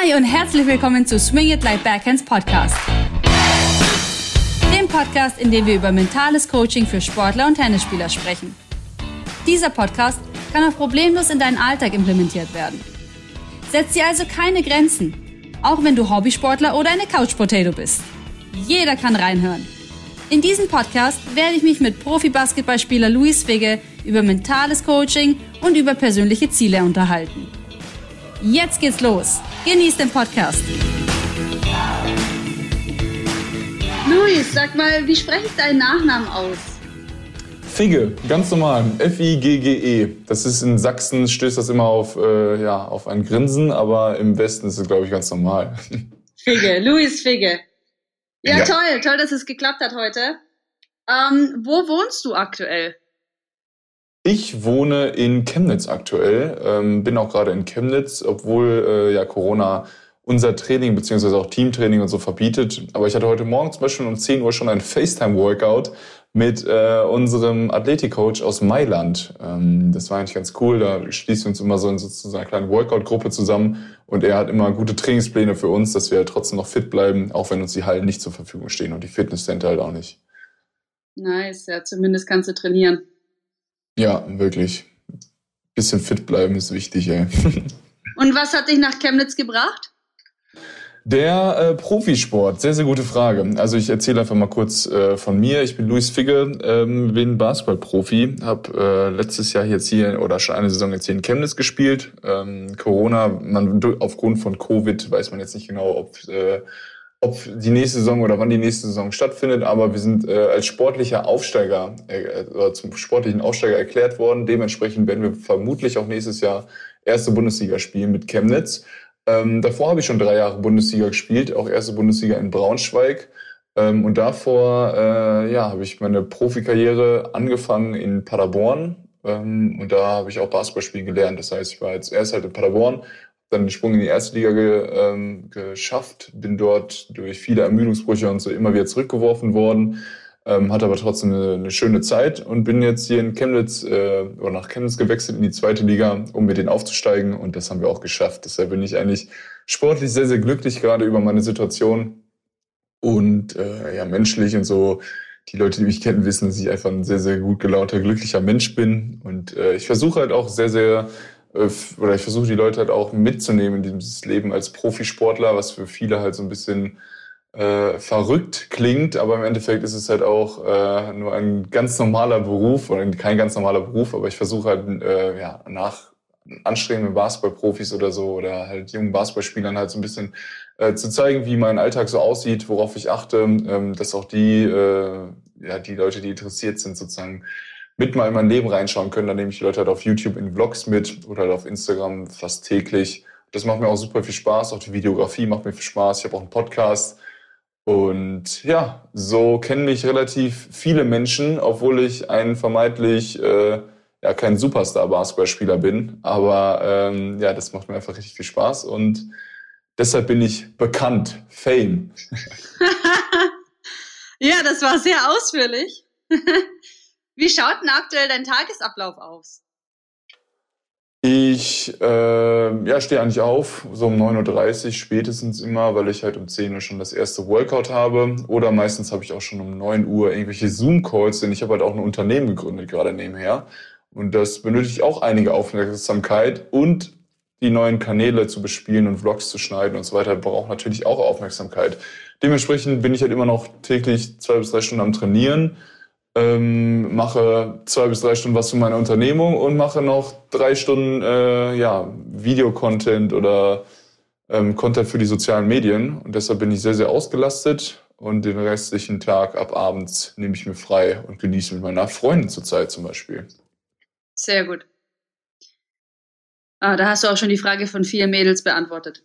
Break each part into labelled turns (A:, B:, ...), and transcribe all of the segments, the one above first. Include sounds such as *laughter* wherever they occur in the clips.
A: Hi und herzlich willkommen zu Swing It Like Backhands Podcast. Dem Podcast, in dem wir über mentales Coaching für Sportler und Tennisspieler sprechen. Dieser Podcast kann auch problemlos in deinen Alltag implementiert werden. Setz dir also keine Grenzen, auch wenn du Hobbysportler oder eine Couch Potato bist. Jeder kann reinhören. In diesem Podcast werde ich mich mit Profi-Basketballspieler Luis Figge über mentales Coaching und über persönliche Ziele unterhalten. Jetzt geht's los. Genießt den Podcast. Luis, sag mal, wie spreche ich deinen Nachnamen aus?
B: Figge, ganz normal. F-I-G-G-E. Das ist in Sachsen, stößt das immer auf, äh, ja, auf ein Grinsen, aber im Westen ist es, glaube ich, ganz normal. *laughs*
A: Figge, Luis Figge. Ja, ja, toll, toll, dass es geklappt hat heute. Ähm, wo wohnst du aktuell?
B: Ich wohne in Chemnitz aktuell, ähm, bin auch gerade in Chemnitz, obwohl äh, ja Corona unser Training beziehungsweise auch Teamtraining und so verbietet. Aber ich hatte heute Morgen zum Beispiel um 10 Uhr schon ein FaceTime-Workout mit äh, unserem Athletikcoach aus Mailand. Ähm, das war eigentlich ganz cool. Da schließen wir uns immer so in sozusagen eine kleine Workout-Gruppe zusammen und er hat immer gute Trainingspläne für uns, dass wir trotzdem noch fit bleiben, auch wenn uns die Hallen nicht zur Verfügung stehen und die Fitnesscenter halt auch nicht.
A: Nice, ja, zumindest kannst du trainieren.
B: Ja, wirklich. Bisschen fit bleiben ist wichtig, ey. *laughs*
A: Und was hat dich nach Chemnitz gebracht?
B: Der äh, Profisport, sehr, sehr gute Frage. Also ich erzähle einfach mal kurz äh, von mir. Ich bin Luis Figge, ähm, bin Basketballprofi, habe äh, letztes Jahr jetzt hier oder schon eine Saison jetzt hier in Chemnitz gespielt. Ähm, Corona, man aufgrund von Covid weiß man jetzt nicht genau, ob äh, ob die nächste Saison oder wann die nächste Saison stattfindet, aber wir sind äh, als sportlicher Aufsteiger äh, oder zum sportlichen Aufsteiger erklärt worden. Dementsprechend werden wir vermutlich auch nächstes Jahr erste Bundesliga spielen mit Chemnitz. Ähm, davor habe ich schon drei Jahre Bundesliga gespielt, auch erste Bundesliga in Braunschweig. Ähm, und davor äh, ja, habe ich meine Profikarriere angefangen in Paderborn. Ähm, und da habe ich auch Basketballspielen gelernt. Das heißt, ich war jetzt erst halt in Paderborn, dann den Sprung in die erste Liga ge, ähm, geschafft, bin dort durch viele Ermüdungsbrüche und so immer wieder zurückgeworfen worden, ähm, hatte aber trotzdem eine, eine, schöne Zeit und bin jetzt hier in Chemnitz äh, oder nach Chemnitz gewechselt in die zweite Liga, um mit denen aufzusteigen und das haben wir auch geschafft. Deshalb bin ich eigentlich sportlich sehr, sehr glücklich gerade über meine Situation und äh, ja, menschlich und so. Die Leute, die mich kennen, wissen, dass ich einfach ein sehr, sehr gut gelaunter, glücklicher Mensch bin. Und äh, ich versuche halt auch sehr, sehr oder ich versuche die Leute halt auch mitzunehmen in dieses Leben als Profisportler, was für viele halt so ein bisschen äh, verrückt klingt, aber im Endeffekt ist es halt auch äh, nur ein ganz normaler Beruf oder kein ganz normaler Beruf, aber ich versuche halt äh, ja, nach anstrebenden Basketballprofis oder so oder halt jungen Basketballspielern halt so ein bisschen äh, zu zeigen, wie mein Alltag so aussieht, worauf ich achte, ähm, dass auch die, äh, ja, die Leute, die interessiert sind, sozusagen mit mal in mein Leben reinschauen können. Dann nehme ich die Leute halt auf YouTube in Vlogs mit oder halt auf Instagram fast täglich. Das macht mir auch super viel Spaß. Auch die Videografie macht mir viel Spaß. Ich habe auch einen Podcast. Und ja, so kennen mich relativ viele Menschen, obwohl ich ein vermeintlich äh, ja kein Superstar-Basketballspieler bin. Aber ähm, ja, das macht mir einfach richtig viel Spaß und deshalb bin ich bekannt. Fame. *laughs*
A: ja, das war sehr ausführlich. *laughs* Wie schaut denn aktuell dein Tagesablauf aus?
B: Ich äh, ja, stehe eigentlich auf, so um 9.30 Uhr spätestens immer, weil ich halt um 10 Uhr schon das erste Workout habe. Oder meistens habe ich auch schon um 9 Uhr irgendwelche Zoom-Calls, denn ich habe halt auch ein Unternehmen gegründet gerade nebenher. Und das benötigt auch einige Aufmerksamkeit und die neuen Kanäle zu bespielen und Vlogs zu schneiden und so weiter braucht natürlich auch Aufmerksamkeit. Dementsprechend bin ich halt immer noch täglich zwei bis drei Stunden am Trainieren ähm, mache zwei bis drei Stunden was für meine Unternehmung und mache noch drei Stunden äh, ja, Videocontent oder ähm, Content für die sozialen Medien. Und deshalb bin ich sehr, sehr ausgelastet und den restlichen Tag ab abends nehme ich mir frei und genieße mit meiner Freundin zurzeit zum Beispiel.
A: Sehr gut. Ah, da hast du auch schon die Frage von vier Mädels beantwortet.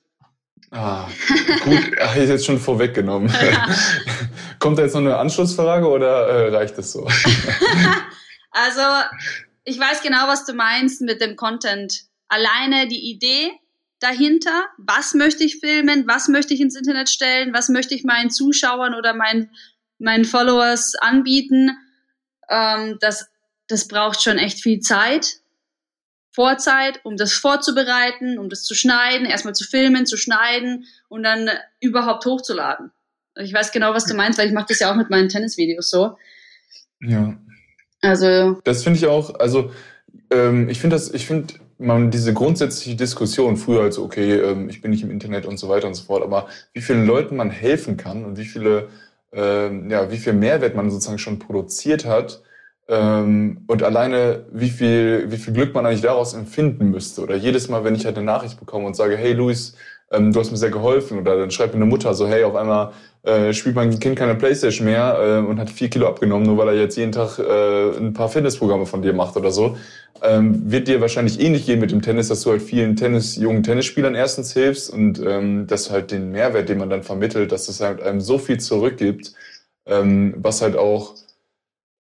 B: Ah, gut, habe ich jetzt schon vorweggenommen. Ja. *laughs* Kommt da jetzt noch eine Anschlussfrage oder äh, reicht es so? *laughs*
A: also, ich weiß genau, was du meinst mit dem Content. Alleine die Idee dahinter, was möchte ich filmen, was möchte ich ins Internet stellen, was möchte ich meinen Zuschauern oder meinen, meinen Followers anbieten, ähm, das, das braucht schon echt viel Zeit. Vorzeit, um das vorzubereiten, um das zu schneiden, erstmal zu filmen, zu schneiden und dann überhaupt hochzuladen. Ich weiß genau, was du meinst, weil ich mache das ja auch mit meinen Tennisvideos so.
B: Ja. Also. Das finde ich auch, also ähm, ich finde das, ich finde man diese grundsätzliche Diskussion früher als okay, ähm, ich bin nicht im Internet und so weiter und so fort, aber wie vielen Leuten man helfen kann und wie viele, ähm, ja, wie viel Mehrwert man sozusagen schon produziert hat, ähm, und alleine, wie viel, wie viel Glück man eigentlich daraus empfinden müsste. Oder jedes Mal, wenn ich halt eine Nachricht bekomme und sage, hey Luis, ähm, du hast mir sehr geholfen. Oder dann schreibt mir eine Mutter so, hey, auf einmal äh, spielt mein Kind keine Playstation mehr äh, und hat vier Kilo abgenommen, nur weil er jetzt jeden Tag äh, ein paar Fitnessprogramme von dir macht oder so. Ähm, wird dir wahrscheinlich ähnlich gehen mit dem Tennis, dass du halt vielen Tennis, jungen Tennisspielern erstens hilfst und ähm, dass halt den Mehrwert, den man dann vermittelt, dass es halt einem so viel zurückgibt, ähm, was halt auch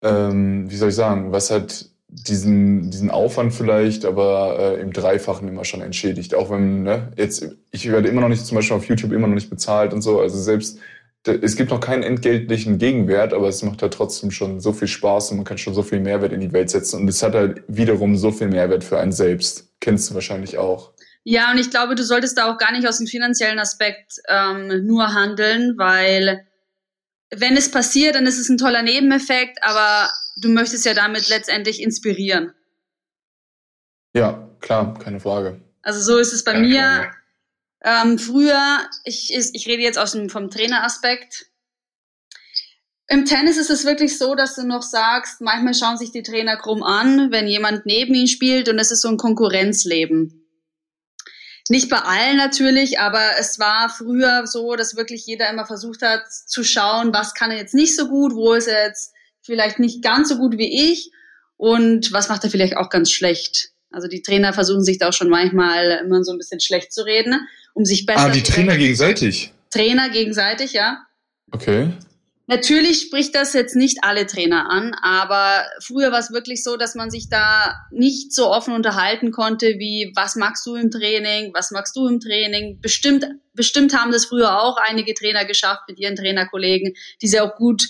B: ähm, wie soll ich sagen, was hat diesen, diesen Aufwand vielleicht, aber äh, im Dreifachen immer schon entschädigt. Auch wenn, ne, jetzt, ich werde immer noch nicht, zum Beispiel auf YouTube immer noch nicht bezahlt und so. Also selbst, es gibt noch keinen entgeltlichen Gegenwert, aber es macht halt trotzdem schon so viel Spaß und man kann schon so viel Mehrwert in die Welt setzen. Und es hat halt wiederum so viel Mehrwert für einen selbst. Kennst du wahrscheinlich auch.
A: Ja, und ich glaube, du solltest da auch gar nicht aus dem finanziellen Aspekt ähm, nur handeln, weil wenn es passiert, dann ist es ein toller Nebeneffekt, aber du möchtest ja damit letztendlich inspirieren.
B: Ja, klar, keine Frage.
A: Also so ist es bei keine mir. Ähm, früher, ich, ich rede jetzt aus dem, vom Traineraspekt. Im Tennis ist es wirklich so, dass du noch sagst, manchmal schauen sich die Trainer krumm an, wenn jemand neben ihnen spielt und es ist so ein Konkurrenzleben. Nicht bei allen natürlich, aber es war früher so, dass wirklich jeder immer versucht hat zu schauen, was kann er jetzt nicht so gut, wo ist er jetzt vielleicht nicht ganz so gut wie ich und was macht er vielleicht auch ganz schlecht. Also die Trainer versuchen sich da auch schon manchmal immer so ein bisschen schlecht zu reden, um sich besser.
B: Ah, die Trainer gegenseitig.
A: Trainer gegenseitig, ja.
B: Okay.
A: Natürlich spricht das jetzt nicht alle Trainer an, aber früher war es wirklich so, dass man sich da nicht so offen unterhalten konnte, wie was magst du im Training, was magst du im Training. Bestimmt, bestimmt haben das früher auch einige Trainer geschafft mit ihren Trainerkollegen, die sie auch gut,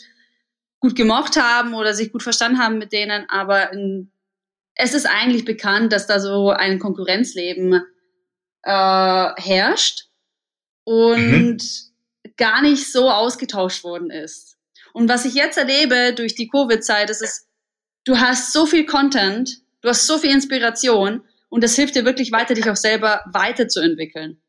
A: gut gemocht haben oder sich gut verstanden haben mit denen, aber in, es ist eigentlich bekannt, dass da so ein Konkurrenzleben äh, herrscht und mhm gar nicht so ausgetauscht worden ist. Und was ich jetzt erlebe durch die Covid-Zeit, ist es, du hast so viel Content, du hast so viel Inspiration und das hilft dir wirklich weiter, dich auch selber weiterzuentwickeln.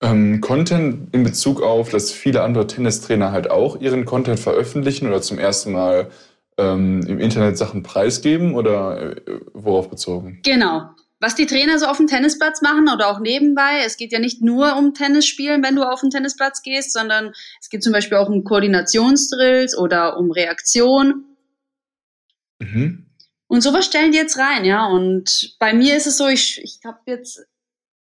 B: Ähm, Content in Bezug auf, dass viele andere Tennistrainer halt auch ihren Content veröffentlichen oder zum ersten Mal ähm, im Internet Sachen preisgeben oder äh, worauf bezogen?
A: Genau was die Trainer so auf dem Tennisplatz machen oder auch nebenbei. Es geht ja nicht nur um Tennisspielen, wenn du auf den Tennisplatz gehst, sondern es geht zum Beispiel auch um Koordinationsdrills oder um Reaktion. Mhm. Und sowas stellen die jetzt rein, ja. Und bei mir ist es so, ich, ich habe jetzt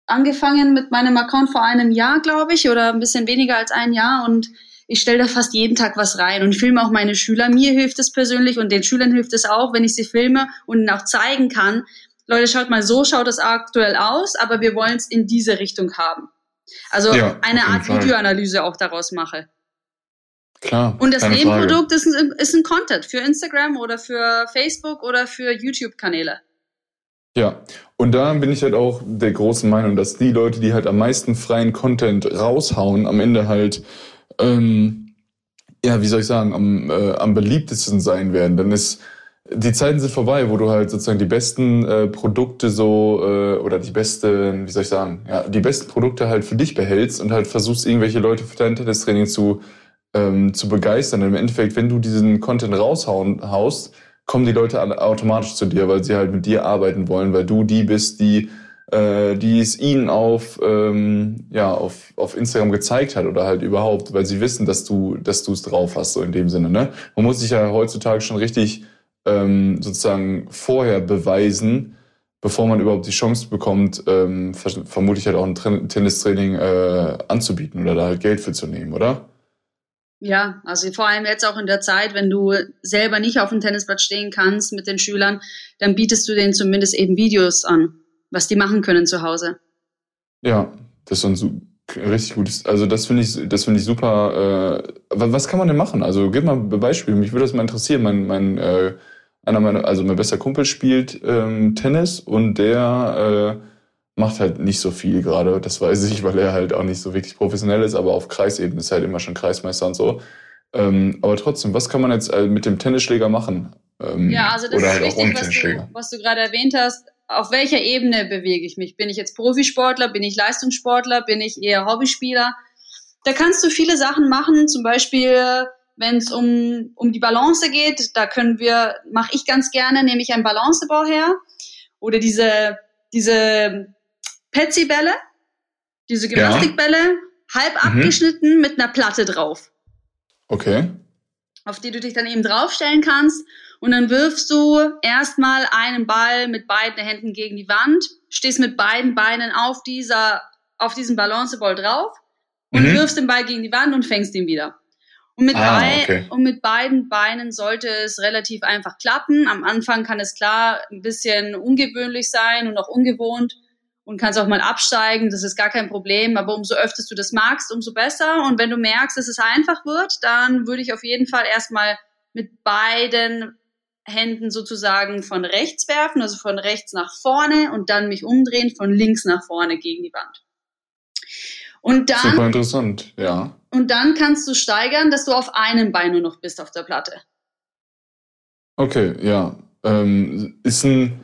A: angefangen mit meinem Account vor einem Jahr, glaube ich, oder ein bisschen weniger als ein Jahr und ich stelle da fast jeden Tag was rein und filme auch meine Schüler. Mir hilft es persönlich und den Schülern hilft es auch, wenn ich sie filme und ihnen auch zeigen kann, Leute, schaut mal, so schaut es aktuell aus, aber wir wollen es in diese Richtung haben. Also ja, eine Art Fall. Videoanalyse auch daraus mache.
B: Klar.
A: Und das Nebenprodukt ist ein, ist ein Content für Instagram oder für Facebook oder für YouTube-Kanäle.
B: Ja, und da bin ich halt auch der großen Meinung, dass die Leute, die halt am meisten freien Content raushauen, am Ende halt, ähm, ja, wie soll ich sagen, am, äh, am beliebtesten sein werden. Dann ist die Zeiten sind vorbei, wo du halt sozusagen die besten äh, Produkte so äh, oder die besten, wie soll ich sagen, ja, die besten Produkte halt für dich behältst und halt versuchst, irgendwelche Leute für dein Tennistraining zu, ähm, zu begeistern. Im Endeffekt, wenn du diesen Content raushauen haust, kommen die Leute automatisch zu dir, weil sie halt mit dir arbeiten wollen, weil du die bist, die äh, die es ihnen auf ähm, ja auf auf Instagram gezeigt hat oder halt überhaupt, weil sie wissen, dass du dass du es drauf hast so in dem Sinne. Ne? Man muss sich ja heutzutage schon richtig ähm, sozusagen vorher beweisen, bevor man überhaupt die Chance bekommt, ähm, vermutlich halt auch ein Tennistraining äh, anzubieten oder da halt Geld für zu nehmen, oder?
A: Ja, also vor allem jetzt auch in der Zeit, wenn du selber nicht auf dem Tennisplatz stehen kannst mit den Schülern, dann bietest du denen zumindest eben Videos an, was die machen können zu Hause.
B: Ja, das ist ein richtig gutes, also das finde ich, das finde ich super. Äh, was kann man denn machen? Also gib mal ein Beispiel, mich würde das mal interessieren. Mein, mein äh, einer meiner, also mein bester Kumpel spielt ähm, Tennis und der äh, macht halt nicht so viel gerade. Das weiß ich, weil er halt auch nicht so wirklich professionell ist, aber auf Kreisebene ist er halt immer schon Kreismeister und so. Ähm, aber trotzdem, was kann man jetzt äh, mit dem Tennisschläger machen?
A: Ähm, ja, also das ist halt wichtig, was du, was du gerade erwähnt hast. Auf welcher Ebene bewege ich mich? Bin ich jetzt Profisportler? Bin ich Leistungssportler? Bin ich eher Hobbyspieler? Da kannst du viele Sachen machen, zum Beispiel wenn es um, um die Balance geht, da können wir, mache ich ganz gerne, nehme ich einen Balancebau her oder diese, diese Petsy-Bälle, diese Gymnastikbälle, ja. halb mhm. abgeschnitten mit einer Platte drauf.
B: Okay.
A: Auf die du dich dann eben draufstellen kannst. Und dann wirfst du erstmal einen Ball mit beiden Händen gegen die Wand, stehst mit beiden Beinen auf dieser, auf diesem Balanceball drauf und mhm. wirfst den Ball gegen die Wand und fängst ihn wieder. Und mit, ah, okay. und mit beiden Beinen sollte es relativ einfach klappen. Am Anfang kann es klar ein bisschen ungewöhnlich sein und auch ungewohnt und kannst auch mal absteigen, das ist gar kein Problem, aber umso öfters du das magst, umso besser. Und wenn du merkst, dass es einfach wird, dann würde ich auf jeden Fall erstmal mit beiden Händen sozusagen von rechts werfen, also von rechts nach vorne und dann mich umdrehen, von links nach vorne gegen die Wand. Und dann,
B: Super interessant, ja.
A: Und dann kannst du steigern, dass du auf einem Bein nur noch bist auf der Platte.
B: Okay, ja. Ähm, ist ein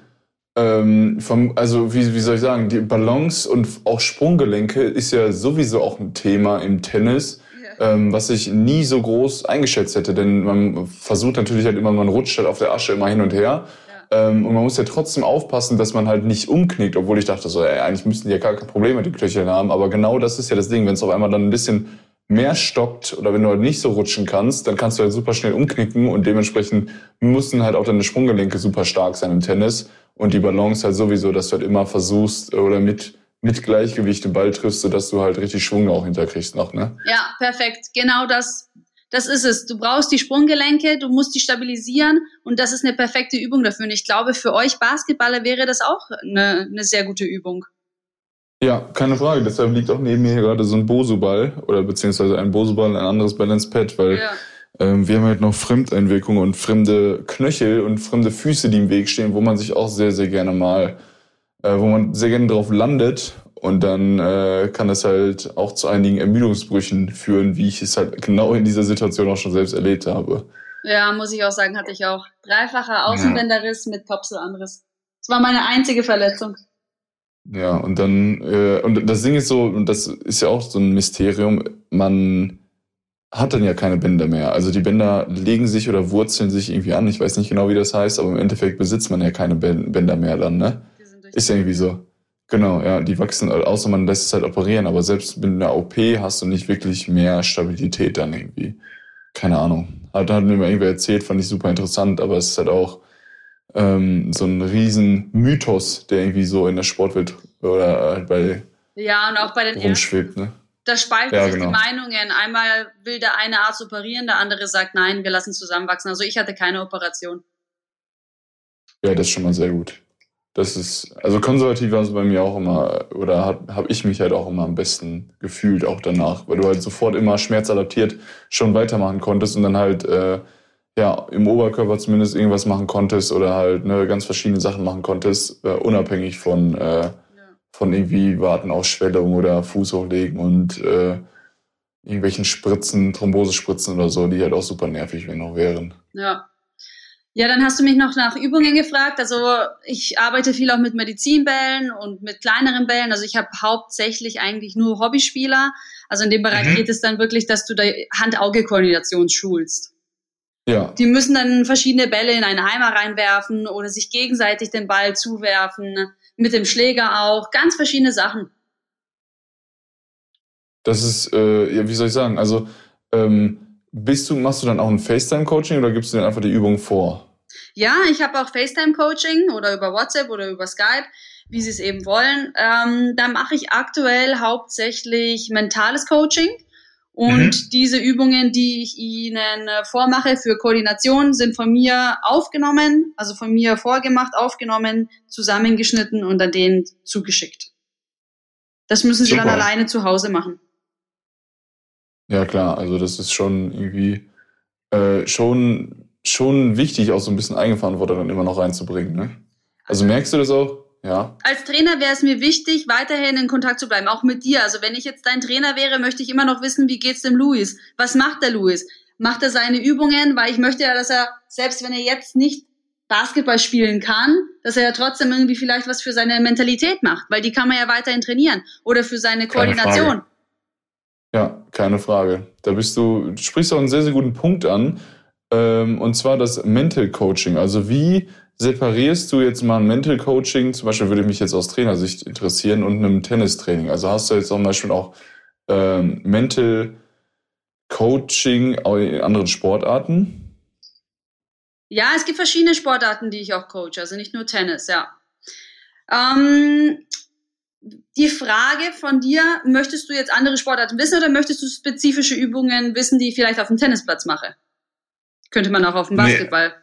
B: ähm, vom, also wie, wie soll ich sagen, die Balance und auch Sprunggelenke ist ja sowieso auch ein Thema im Tennis, ähm, was ich nie so groß eingeschätzt hätte, denn man versucht natürlich halt immer, man rutscht halt auf der Asche immer hin und her. Ähm, und man muss ja trotzdem aufpassen, dass man halt nicht umknickt, obwohl ich dachte so, ey, eigentlich müssten die ja gar kein Problem mit den Knöcheln haben. Aber genau das ist ja das Ding, wenn es auf einmal dann ein bisschen mehr stockt oder wenn du halt nicht so rutschen kannst, dann kannst du halt super schnell umknicken und dementsprechend müssen halt auch deine Sprunggelenke super stark sein im Tennis und die Balance halt sowieso, dass du halt immer versuchst oder mit mit Gleichgewicht den Ball triffst, sodass du halt richtig Schwung auch hinterkriegst noch, ne?
A: Ja, perfekt. Genau das, das ist es. Du brauchst die Sprunggelenke, du musst die stabilisieren und das ist eine perfekte Übung dafür. Und ich glaube, für euch Basketballer wäre das auch eine, eine sehr gute Übung.
B: Ja, keine Frage. Deshalb liegt auch neben mir hier gerade so ein Bosu-Ball oder beziehungsweise ein Bosu-Ball, ein anderes Balance-Pad, weil ja. ähm, wir haben halt noch Fremdeinwirkungen und fremde Knöchel und fremde Füße, die im Weg stehen, wo man sich auch sehr, sehr gerne mal, äh, wo man sehr gerne drauf landet und dann äh, kann es halt auch zu einigen Ermüdungsbrüchen führen, wie ich es halt genau in dieser Situation auch schon selbst erlebt habe.
A: Ja, muss ich auch sagen, hatte ich auch. Dreifacher Außenbänderriss ja. mit Kapselanriss. Das war meine einzige Verletzung.
B: Ja, und dann, äh, und das Ding ist so, und das ist ja auch so ein Mysterium, man hat dann ja keine Bänder mehr. Also die Bänder legen sich oder wurzeln sich irgendwie an. Ich weiß nicht genau, wie das heißt, aber im Endeffekt besitzt man ja keine Bänder mehr dann, ne? Ist ja irgendwie so. Genau, ja, die wachsen, außer man lässt es halt operieren, aber selbst mit einer OP hast du nicht wirklich mehr Stabilität dann irgendwie. Keine Ahnung. Hat, hat mir mal irgendwer erzählt, fand ich super interessant, aber es ist halt auch, ähm, so ein riesen Mythos, der irgendwie so in der Sportwelt oder halt bei
A: ja und auch bei den
B: rumschwebt, ne?
A: Da spalten ja, sich genau. die Meinungen. Einmal will der eine Arzt operieren, der andere sagt, nein, wir lassen zusammenwachsen. Also ich hatte keine Operation.
B: Ja, das ist schon mal sehr gut. Das ist, also konservativ war es bei mir auch immer, oder habe hab ich mich halt auch immer am besten gefühlt, auch danach, weil du halt sofort immer schmerzadaptiert schon weitermachen konntest und dann halt äh, ja, im Oberkörper zumindest irgendwas machen konntest oder halt ne, ganz verschiedene Sachen machen konntest, äh, unabhängig von, äh, ja. von irgendwie Warten auf Schwellung oder Fuß hochlegen und äh, irgendwelchen Spritzen, Thrombosespritzen oder so, die halt auch super nervig wenn noch wären.
A: Ja. Ja, dann hast du mich noch nach Übungen gefragt. Also ich arbeite viel auch mit Medizinbällen und mit kleineren Bällen. Also ich habe hauptsächlich eigentlich nur Hobbyspieler. Also in dem Bereich mhm. geht es dann wirklich, dass du da Hand-Auge-Koordination schulst. Ja. Die müssen dann verschiedene Bälle in einen Eimer reinwerfen oder sich gegenseitig den Ball zuwerfen, mit dem Schläger auch, ganz verschiedene Sachen.
B: Das ist, äh, ja, wie soll ich sagen, also ähm, bist du, machst du dann auch ein FaceTime-Coaching oder gibst du dir einfach die Übung vor?
A: Ja, ich habe auch FaceTime-Coaching oder über WhatsApp oder über Skype, wie sie es eben wollen. Ähm, da mache ich aktuell hauptsächlich mentales Coaching. Und mhm. diese Übungen, die ich Ihnen äh, vormache für Koordination, sind von mir aufgenommen, also von mir vorgemacht, aufgenommen, zusammengeschnitten und an denen zugeschickt. Das müssen Sie Super. dann alleine zu Hause machen.
B: Ja klar, also das ist schon irgendwie äh, schon schon wichtig, auch so ein bisschen Eigenverantwortung dann immer noch reinzubringen. Ne? Also merkst du das auch? Ja.
A: Als Trainer wäre es mir wichtig, weiterhin in Kontakt zu bleiben, auch mit dir. Also wenn ich jetzt dein Trainer wäre, möchte ich immer noch wissen, wie geht's dem Luis? Was macht der Luis? Macht er seine Übungen? Weil ich möchte ja, dass er, selbst wenn er jetzt nicht Basketball spielen kann, dass er ja trotzdem irgendwie vielleicht was für seine Mentalität macht, weil die kann man ja weiterhin trainieren oder für seine Koordination.
B: Ja, keine Frage. Da bist du, du sprichst auch einen sehr, sehr guten Punkt an. Ähm, und zwar das Mental Coaching. Also wie separierst du jetzt mal ein Mental Coaching, zum Beispiel würde mich jetzt aus Trainersicht interessieren, und einem Tennistraining? Also hast du jetzt zum Beispiel auch ähm, Mental Coaching in anderen Sportarten?
A: Ja, es gibt verschiedene Sportarten, die ich auch coache, also nicht nur Tennis, ja. Ähm, die Frage von dir, möchtest du jetzt andere Sportarten wissen oder möchtest du spezifische Übungen wissen, die ich vielleicht auf dem Tennisplatz mache? Könnte man auch auf dem Basketball. Nee.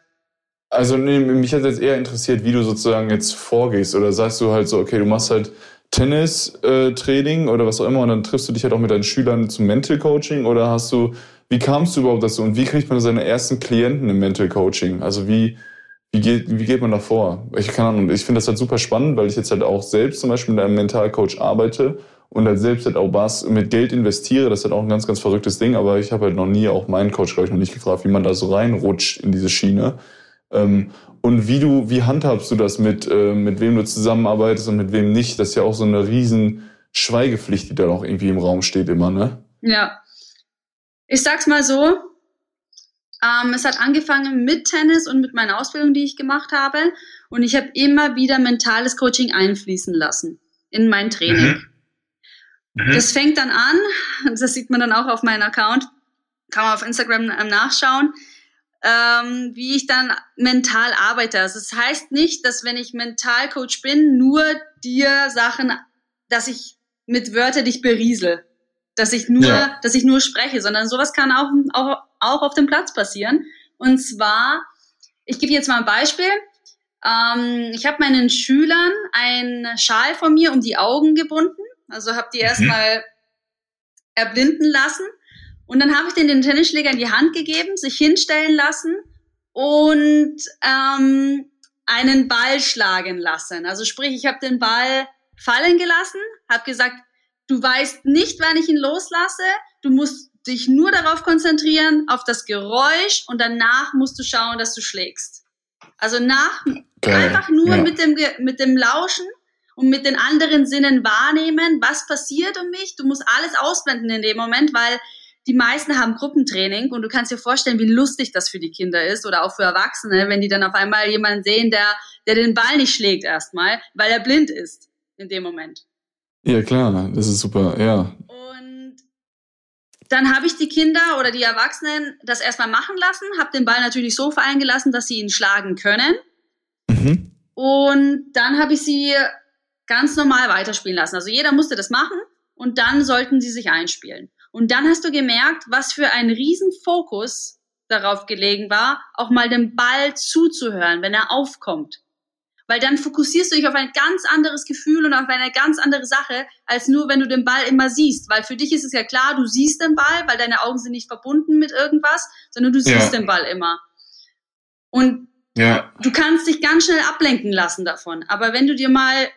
B: Also nee, mich hat jetzt eher interessiert, wie du sozusagen jetzt vorgehst. Oder sagst du halt so, okay, du machst halt Tennis-Training äh, oder was auch immer und dann triffst du dich halt auch mit deinen Schülern zum Mental Coaching oder hast du, wie kamst du überhaupt dazu und wie kriegt man seine ersten Klienten im Mental Coaching? Also wie, wie geht, wie geht man da vor? Ich ich finde das halt super spannend, weil ich jetzt halt auch selbst zum Beispiel mit einem Mentalcoach arbeite und halt selbst halt auch Bas mit Geld investiere. Das ist halt auch ein ganz, ganz verrücktes Ding, aber ich habe halt noch nie auch meinen Coach, glaube ich, noch nicht gefragt, wie man da so reinrutscht in diese Schiene. Ähm, und wie du, wie handhabst du das mit, äh, mit wem du zusammenarbeitest und mit wem nicht? Das ist ja auch so eine riesen Schweigepflicht, die da auch irgendwie im Raum steht immer, ne?
A: Ja. Ich sag's mal so. Ähm, es hat angefangen mit Tennis und mit meiner Ausbildung, die ich gemacht habe. Und ich habe immer wieder mentales Coaching einfließen lassen in mein Training. Mhm. Mhm. Das fängt dann an, *laughs* das sieht man dann auch auf meinem Account, kann man auf Instagram nachschauen ähm, wie ich dann mental arbeite. Also das heißt nicht, dass wenn ich Mentalcoach bin, nur dir Sachen, dass ich mit Wörtern dich beriesel, dass ich nur, ja. dass ich nur spreche, sondern sowas kann auch, auch, auch auf dem Platz passieren. Und zwar, ich gebe jetzt mal ein Beispiel. Ähm, ich habe meinen Schülern einen Schal von mir um die Augen gebunden, also habe die mhm. erstmal erblinden lassen und dann habe ich den den Tennisschläger in die Hand gegeben, sich hinstellen lassen und ähm, einen Ball schlagen lassen. Also sprich, ich habe den Ball fallen gelassen, habe gesagt, du weißt nicht, wann ich ihn loslasse, du musst dich nur darauf konzentrieren, auf das Geräusch und danach musst du schauen, dass du schlägst. Also nach, Geil. einfach nur ja. mit, dem, mit dem Lauschen und mit den anderen Sinnen wahrnehmen, was passiert um mich. Du musst alles ausblenden in dem Moment, weil die meisten haben Gruppentraining und du kannst dir vorstellen, wie lustig das für die Kinder ist oder auch für Erwachsene, wenn die dann auf einmal jemanden sehen, der, der den Ball nicht schlägt erstmal, weil er blind ist in dem Moment.
B: Ja, klar, das ist super, ja.
A: Und dann habe ich die Kinder oder die Erwachsenen das erstmal machen lassen, habe den Ball natürlich so fallen gelassen, dass sie ihn schlagen können. Mhm. Und dann habe ich sie ganz normal weiterspielen lassen. Also jeder musste das machen und dann sollten sie sich einspielen. Und dann hast du gemerkt, was für ein Riesenfokus darauf gelegen war, auch mal dem Ball zuzuhören, wenn er aufkommt. Weil dann fokussierst du dich auf ein ganz anderes Gefühl und auf eine ganz andere Sache, als nur, wenn du den Ball immer siehst. Weil für dich ist es ja klar, du siehst den Ball, weil deine Augen sind nicht verbunden mit irgendwas, sondern du siehst ja. den Ball immer. Und ja. du kannst dich ganz schnell ablenken lassen davon. Aber wenn du dir mal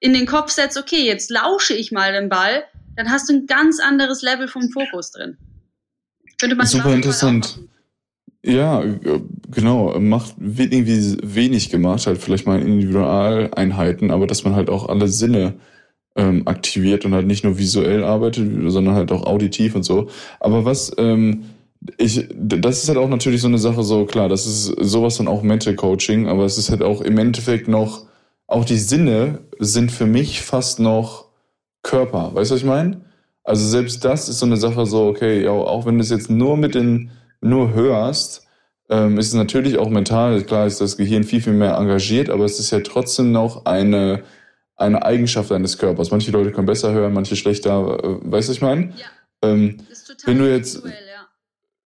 A: in den Kopf setzt, okay, jetzt lausche ich mal den Ball, dann hast du ein ganz anderes Level vom Fokus drin.
B: Könnte man Super interessant. Ja, äh, genau. Macht wird irgendwie wenig gemacht, halt vielleicht mal Individualeinheiten, aber dass man halt auch alle Sinne ähm, aktiviert und halt nicht nur visuell arbeitet, sondern halt auch auditiv und so. Aber was ähm, ich, das ist halt auch natürlich so eine Sache, so klar, das ist sowas dann auch Mental Coaching, aber es ist halt auch im Endeffekt noch, auch die Sinne sind für mich fast noch Körper. Weißt du, was ich meine? Also selbst das ist so eine Sache so, okay, auch wenn du es jetzt nur mit den, nur hörst, ähm, ist es natürlich auch mental, klar ist das Gehirn viel, viel mehr engagiert, aber es ist ja trotzdem noch eine, eine Eigenschaft deines Körpers. Manche Leute können besser hören, manche schlechter, äh, weißt du, ich meine? Ja. Ähm, ist total wenn du jetzt, ja.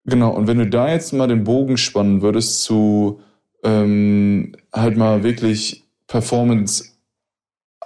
B: Genau, und wenn du da jetzt mal den Bogen spannen würdest zu ähm, halt mal wirklich Performance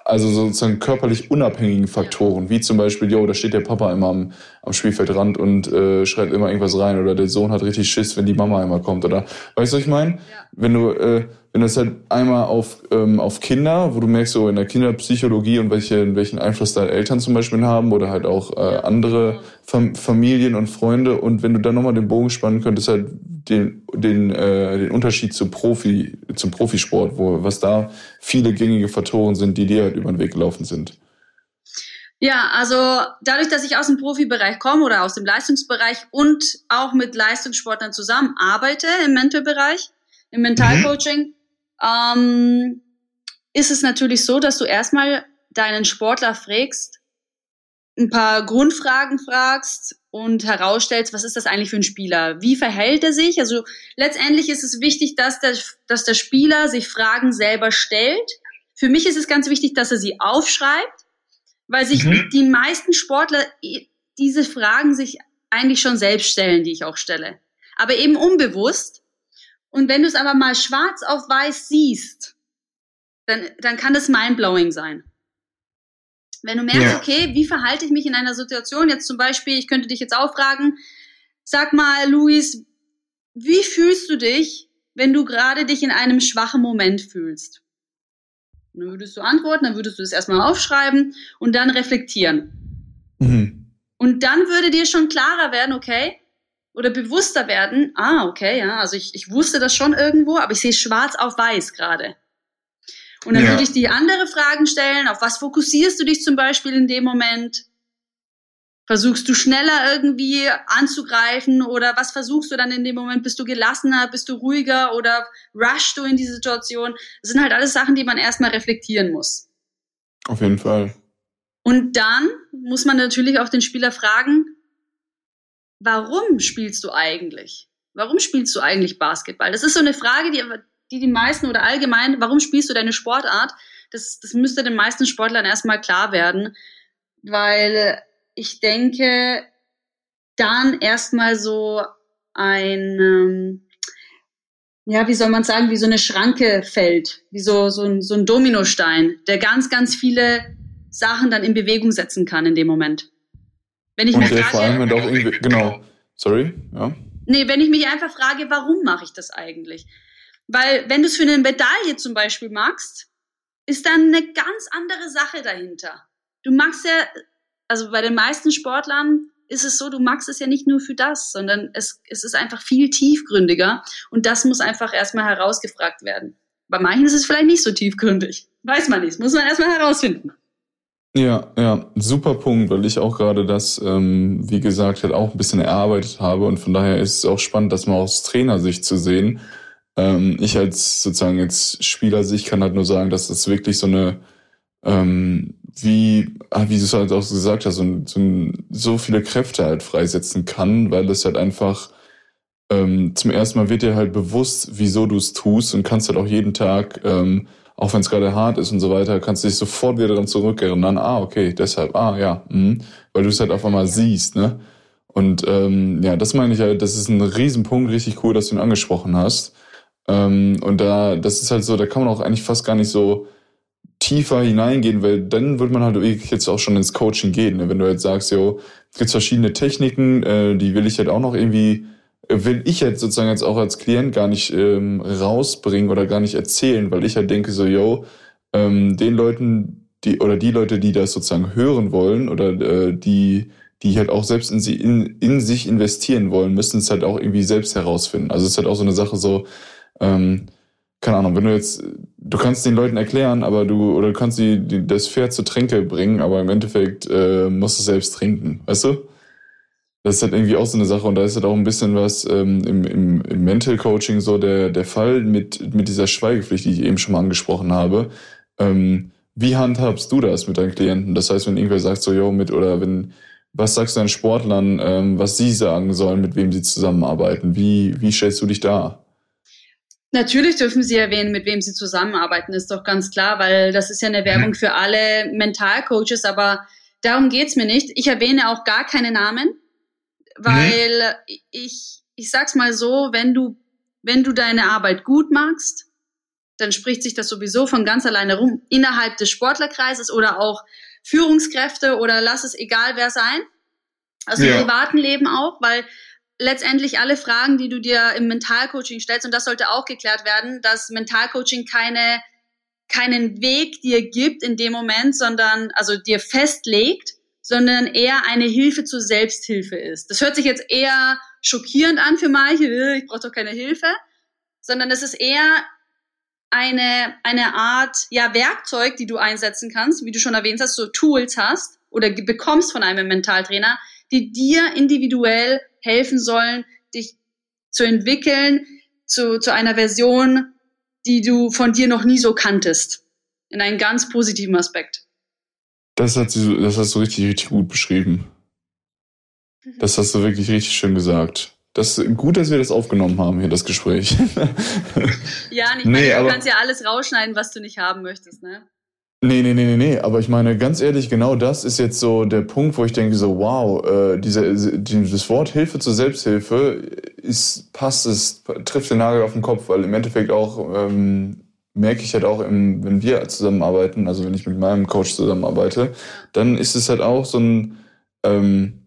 B: also sozusagen körperlich unabhängigen Faktoren, wie zum Beispiel, yo, da steht der Papa immer am, am Spielfeldrand und äh, schreit immer irgendwas rein oder der Sohn hat richtig Schiss, wenn die Mama einmal kommt oder weißt du, was ich meine? Ja. Wenn du äh, wenn das halt einmal auf, ähm, auf Kinder, wo du merkst, so in der Kinderpsychologie und welche, welchen Einfluss da Eltern zum Beispiel haben oder halt auch äh, andere Fam Familien und Freunde. Und wenn du dann nochmal den Bogen spannen könntest, halt den, den, äh, den Unterschied zum Profi, zum Profisport, wo was da viele gängige Faktoren sind, die dir halt über den Weg gelaufen sind.
A: Ja, also dadurch, dass ich aus dem Profibereich komme oder aus dem Leistungsbereich und auch mit Leistungssportlern zusammenarbeite im Mentalbereich, im Mentalcoaching, mhm ähm, ist es natürlich so, dass du erstmal deinen Sportler fragst, ein paar Grundfragen fragst und herausstellst, was ist das eigentlich für ein Spieler? Wie verhält er sich? Also letztendlich ist es wichtig, dass der, dass der Spieler sich Fragen selber stellt. Für mich ist es ganz wichtig, dass er sie aufschreibt, weil sich mhm. die meisten Sportler diese Fragen sich eigentlich schon selbst stellen, die ich auch stelle. Aber eben unbewusst. Und wenn du es aber mal schwarz auf weiß siehst, dann, dann kann das mindblowing sein. Wenn du merkst, ja. okay, wie verhalte ich mich in einer Situation? Jetzt zum Beispiel, ich könnte dich jetzt auch fragen, sag mal, Luis, wie fühlst du dich, wenn du gerade dich in einem schwachen Moment fühlst? Und dann würdest du antworten, dann würdest du das erstmal aufschreiben und dann reflektieren. Mhm. Und dann würde dir schon klarer werden, okay, oder bewusster werden, ah, okay, ja, also ich, ich wusste das schon irgendwo, aber ich sehe schwarz auf weiß gerade. Und dann ja. würde ich die andere Fragen stellen, auf was fokussierst du dich zum Beispiel in dem Moment? Versuchst du schneller irgendwie anzugreifen oder was versuchst du dann in dem Moment? Bist du gelassener, bist du ruhiger oder rushst du in die Situation? Das sind halt alles Sachen, die man erstmal reflektieren muss.
B: Auf jeden Fall.
A: Und dann muss man natürlich auch den Spieler fragen, warum spielst du eigentlich? Warum spielst du eigentlich Basketball? Das ist so eine Frage, die die, die meisten oder allgemein, warum spielst du deine Sportart? Das, das müsste den meisten Sportlern erstmal klar werden, weil ich denke, dann erstmal so ein, ähm, ja, wie soll man sagen, wie so eine Schranke fällt, wie so, so, ein, so ein Dominostein, der ganz, ganz viele Sachen dann in Bewegung setzen kann in dem Moment.
B: Wenn ich und mich frage, vor allem auch irgendwie, genau, sorry, ja.
A: Nee, wenn ich mich einfach frage, warum mache ich das eigentlich? Weil wenn du es für eine Medaille zum Beispiel magst, ist dann eine ganz andere Sache dahinter. Du magst ja, also bei den meisten Sportlern ist es so, du magst es ja nicht nur für das, sondern es, es ist einfach viel tiefgründiger und das muss einfach erstmal herausgefragt werden. Bei manchen ist es vielleicht nicht so tiefgründig. Weiß man nicht, muss man erstmal herausfinden.
B: Ja, ja, super Punkt, weil ich auch gerade das, ähm, wie gesagt, halt auch ein bisschen erarbeitet habe und von daher ist es auch spannend, das mal aus Trainersicht zu sehen. Ähm, ich als sozusagen jetzt Spielersicht kann halt nur sagen, dass das wirklich so eine, ähm, wie, ah, wie du es halt auch gesagt hast, so, so, so viele Kräfte halt freisetzen kann, weil das halt einfach ähm, zum ersten Mal wird dir halt bewusst, wieso du es tust und kannst halt auch jeden Tag ähm, auch wenn es gerade hart ist und so weiter, kannst du dich sofort wieder daran zurückerinnern, ah, okay, deshalb, ah, ja, mh, weil du es halt auf einmal siehst, ne? Und ähm, ja, das meine ich halt, das ist ein Riesenpunkt, richtig cool, dass du ihn angesprochen hast. Ähm, und da, das ist halt so, da kann man auch eigentlich fast gar nicht so tiefer hineingehen, weil dann wird man halt wirklich jetzt auch schon ins Coaching gehen. Ne? Wenn du jetzt sagst, jo, es gibt verschiedene Techniken, äh, die will ich halt auch noch irgendwie will ich jetzt sozusagen jetzt auch als Klient gar nicht ähm, rausbringen oder gar nicht erzählen, weil ich halt denke so, yo, ähm, den Leuten, die oder die Leute, die das sozusagen hören wollen oder äh, die, die halt auch selbst in, sie, in, in sich investieren wollen, müssen es halt auch irgendwie selbst herausfinden. Also es ist halt auch so eine Sache so, ähm, keine Ahnung, wenn du jetzt, du kannst den Leuten erklären, aber du, oder du kannst die, die das Pferd zu Tränke bringen, aber im Endeffekt äh, musst du selbst trinken, weißt du? Das ist halt irgendwie auch so eine Sache und da ist halt auch ein bisschen was ähm, im, im, im Mental Coaching so der, der Fall mit, mit dieser Schweigepflicht, die ich eben schon mal angesprochen habe. Ähm, wie handhabst du das mit deinen Klienten? Das heißt, wenn irgendwer sagt so, yo, mit, oder wenn, was sagst du deinen Sportlern, ähm, was sie sagen sollen, mit wem sie zusammenarbeiten? Wie, wie stellst du dich da?
A: Natürlich dürfen Sie erwähnen, mit wem Sie zusammenarbeiten, ist doch ganz klar, weil das ist ja eine Werbung für alle Mentalcoaches, aber darum geht's mir nicht. Ich erwähne auch gar keine Namen. Weil mhm. ich, ich sag's mal so, wenn du, wenn du deine Arbeit gut machst, dann spricht sich das sowieso von ganz alleine rum innerhalb des Sportlerkreises oder auch Führungskräfte oder lass es egal wer sein. Also ja. im privaten Leben auch, weil letztendlich alle Fragen, die du dir im Mentalcoaching stellst, und das sollte auch geklärt werden, dass Mentalcoaching keine, keinen Weg dir gibt in dem Moment, sondern, also dir festlegt, sondern eher eine Hilfe zur Selbsthilfe ist. Das hört sich jetzt eher schockierend an für manche, äh, ich brauche doch keine Hilfe, sondern es ist eher eine, eine Art ja, Werkzeug, die du einsetzen kannst, wie du schon erwähnt hast, so Tools hast oder bekommst von einem Mentaltrainer, die dir individuell helfen sollen, dich zu entwickeln zu, zu einer Version, die du von dir noch nie so kanntest. In einem ganz positiven Aspekt.
B: Das, hat sie, das hast du richtig, richtig gut beschrieben. Das hast du wirklich richtig schön gesagt. Das gut, dass wir das aufgenommen haben hier, das Gespräch.
A: ja, nicht nee, du kannst ja alles rausschneiden, was du nicht haben möchtest, ne?
B: Nee, nee, nee, nee, nee. Aber ich meine, ganz ehrlich, genau das ist jetzt so der Punkt, wo ich denke so, wow, äh, diese, dieses Wort Hilfe zur Selbsthilfe ist, passt, es trifft den Nagel auf den Kopf, weil im Endeffekt auch ähm, merke ich halt auch, im, wenn wir zusammenarbeiten, also wenn ich mit meinem Coach zusammenarbeite, dann ist es halt auch so ein, ähm,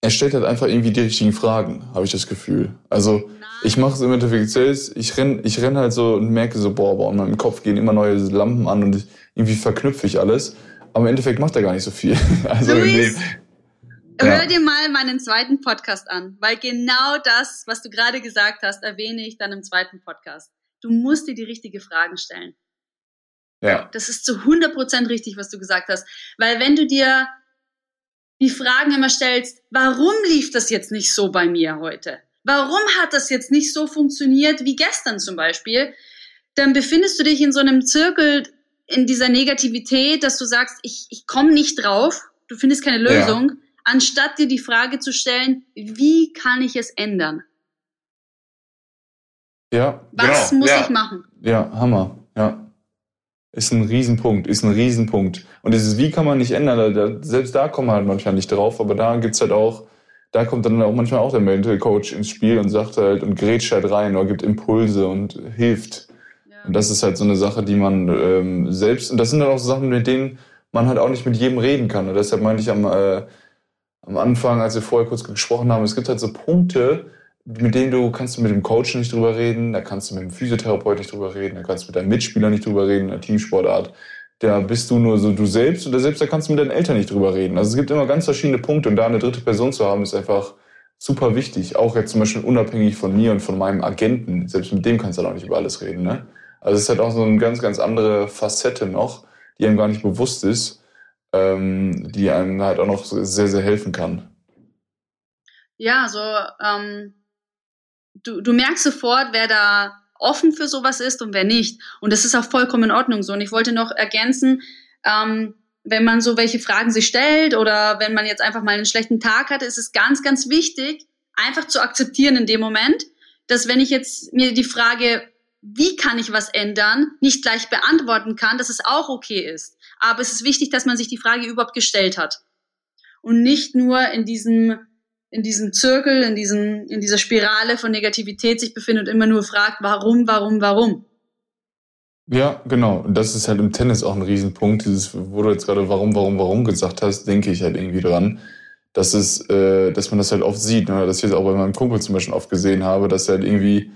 B: er stellt halt einfach irgendwie die richtigen Fragen, habe ich das Gefühl. Also ich mache es im Endeffekt selbst, ich renn, ich renn halt so und merke so, boah, boah, in meinem Kopf gehen immer neue Lampen an und ich, irgendwie verknüpfe ich alles. Aber im Endeffekt macht er gar nicht so viel. *laughs* Also
A: Luis, ja. hör dir mal meinen zweiten Podcast an, weil genau das, was du gerade gesagt hast, erwähne ich dann im zweiten Podcast. Du musst dir die richtigen Fragen stellen. Ja. Das ist zu 100% richtig, was du gesagt hast. Weil wenn du dir die Fragen immer stellst, warum lief das jetzt nicht so bei mir heute? Warum hat das jetzt nicht so funktioniert wie gestern zum Beispiel? Dann befindest du dich in so einem Zirkel, in dieser Negativität, dass du sagst, ich, ich komme nicht drauf, du findest keine Lösung, ja. anstatt dir die Frage zu stellen, wie kann ich es ändern?
B: Ja.
A: Was genau. muss ja. ich machen?
B: Ja, Hammer. Ja. Ist ein Riesenpunkt, ist ein Riesenpunkt. Und dieses Wie kann man nicht ändern, selbst da kommen wir halt manchmal nicht drauf, aber da gibt's halt auch, da kommt dann auch manchmal auch der Mental Coach ins Spiel und sagt halt und grätscht halt rein oder gibt Impulse und hilft. Ja. Und das ist halt so eine Sache, die man ähm, selbst, und das sind dann auch so Sachen, mit denen man halt auch nicht mit jedem reden kann. Und deshalb meinte ich am, äh, am Anfang, als wir vorher kurz gesprochen haben, es gibt halt so Punkte, mit denen du kannst du mit dem Coach nicht drüber reden, da kannst du mit dem Physiotherapeut nicht drüber reden, da kannst du mit deinem Mitspieler nicht drüber reden, in der Teamsportart. Da bist du nur so du selbst oder selbst da kannst du mit deinen Eltern nicht drüber reden. Also es gibt immer ganz verschiedene Punkte und da eine dritte Person zu haben, ist einfach super wichtig. Auch jetzt zum Beispiel unabhängig von mir und von meinem Agenten. Selbst mit dem kannst du halt auch nicht über alles reden. Ne? Also es ist halt auch so eine ganz, ganz andere Facette noch, die einem gar nicht bewusst ist, ähm, die einem halt auch noch sehr, sehr helfen kann.
A: Ja, so ähm, du, du merkst sofort, wer da offen für sowas ist und wer nicht. Und das ist auch vollkommen in Ordnung so. Und ich wollte noch ergänzen, ähm, wenn man so welche Fragen sich stellt oder wenn man jetzt einfach mal einen schlechten Tag hat, ist es ganz, ganz wichtig, einfach zu akzeptieren in dem Moment, dass wenn ich jetzt mir die Frage, wie kann ich was ändern, nicht gleich beantworten kann, dass es auch okay ist. Aber es ist wichtig, dass man sich die Frage überhaupt gestellt hat. Und nicht nur in diesem in diesem Zirkel, in, diesem, in dieser Spirale von Negativität sich befindet und immer nur fragt, warum, warum, warum.
B: Ja, genau. Und das ist halt im Tennis auch ein Riesenpunkt. Dieses, wo du jetzt gerade warum, warum, warum gesagt hast, denke ich halt irgendwie dran. Dass es, äh, dass man das halt oft sieht, ne? dass ich es auch bei meinem Kumpel zum Beispiel oft gesehen habe, dass er halt irgendwie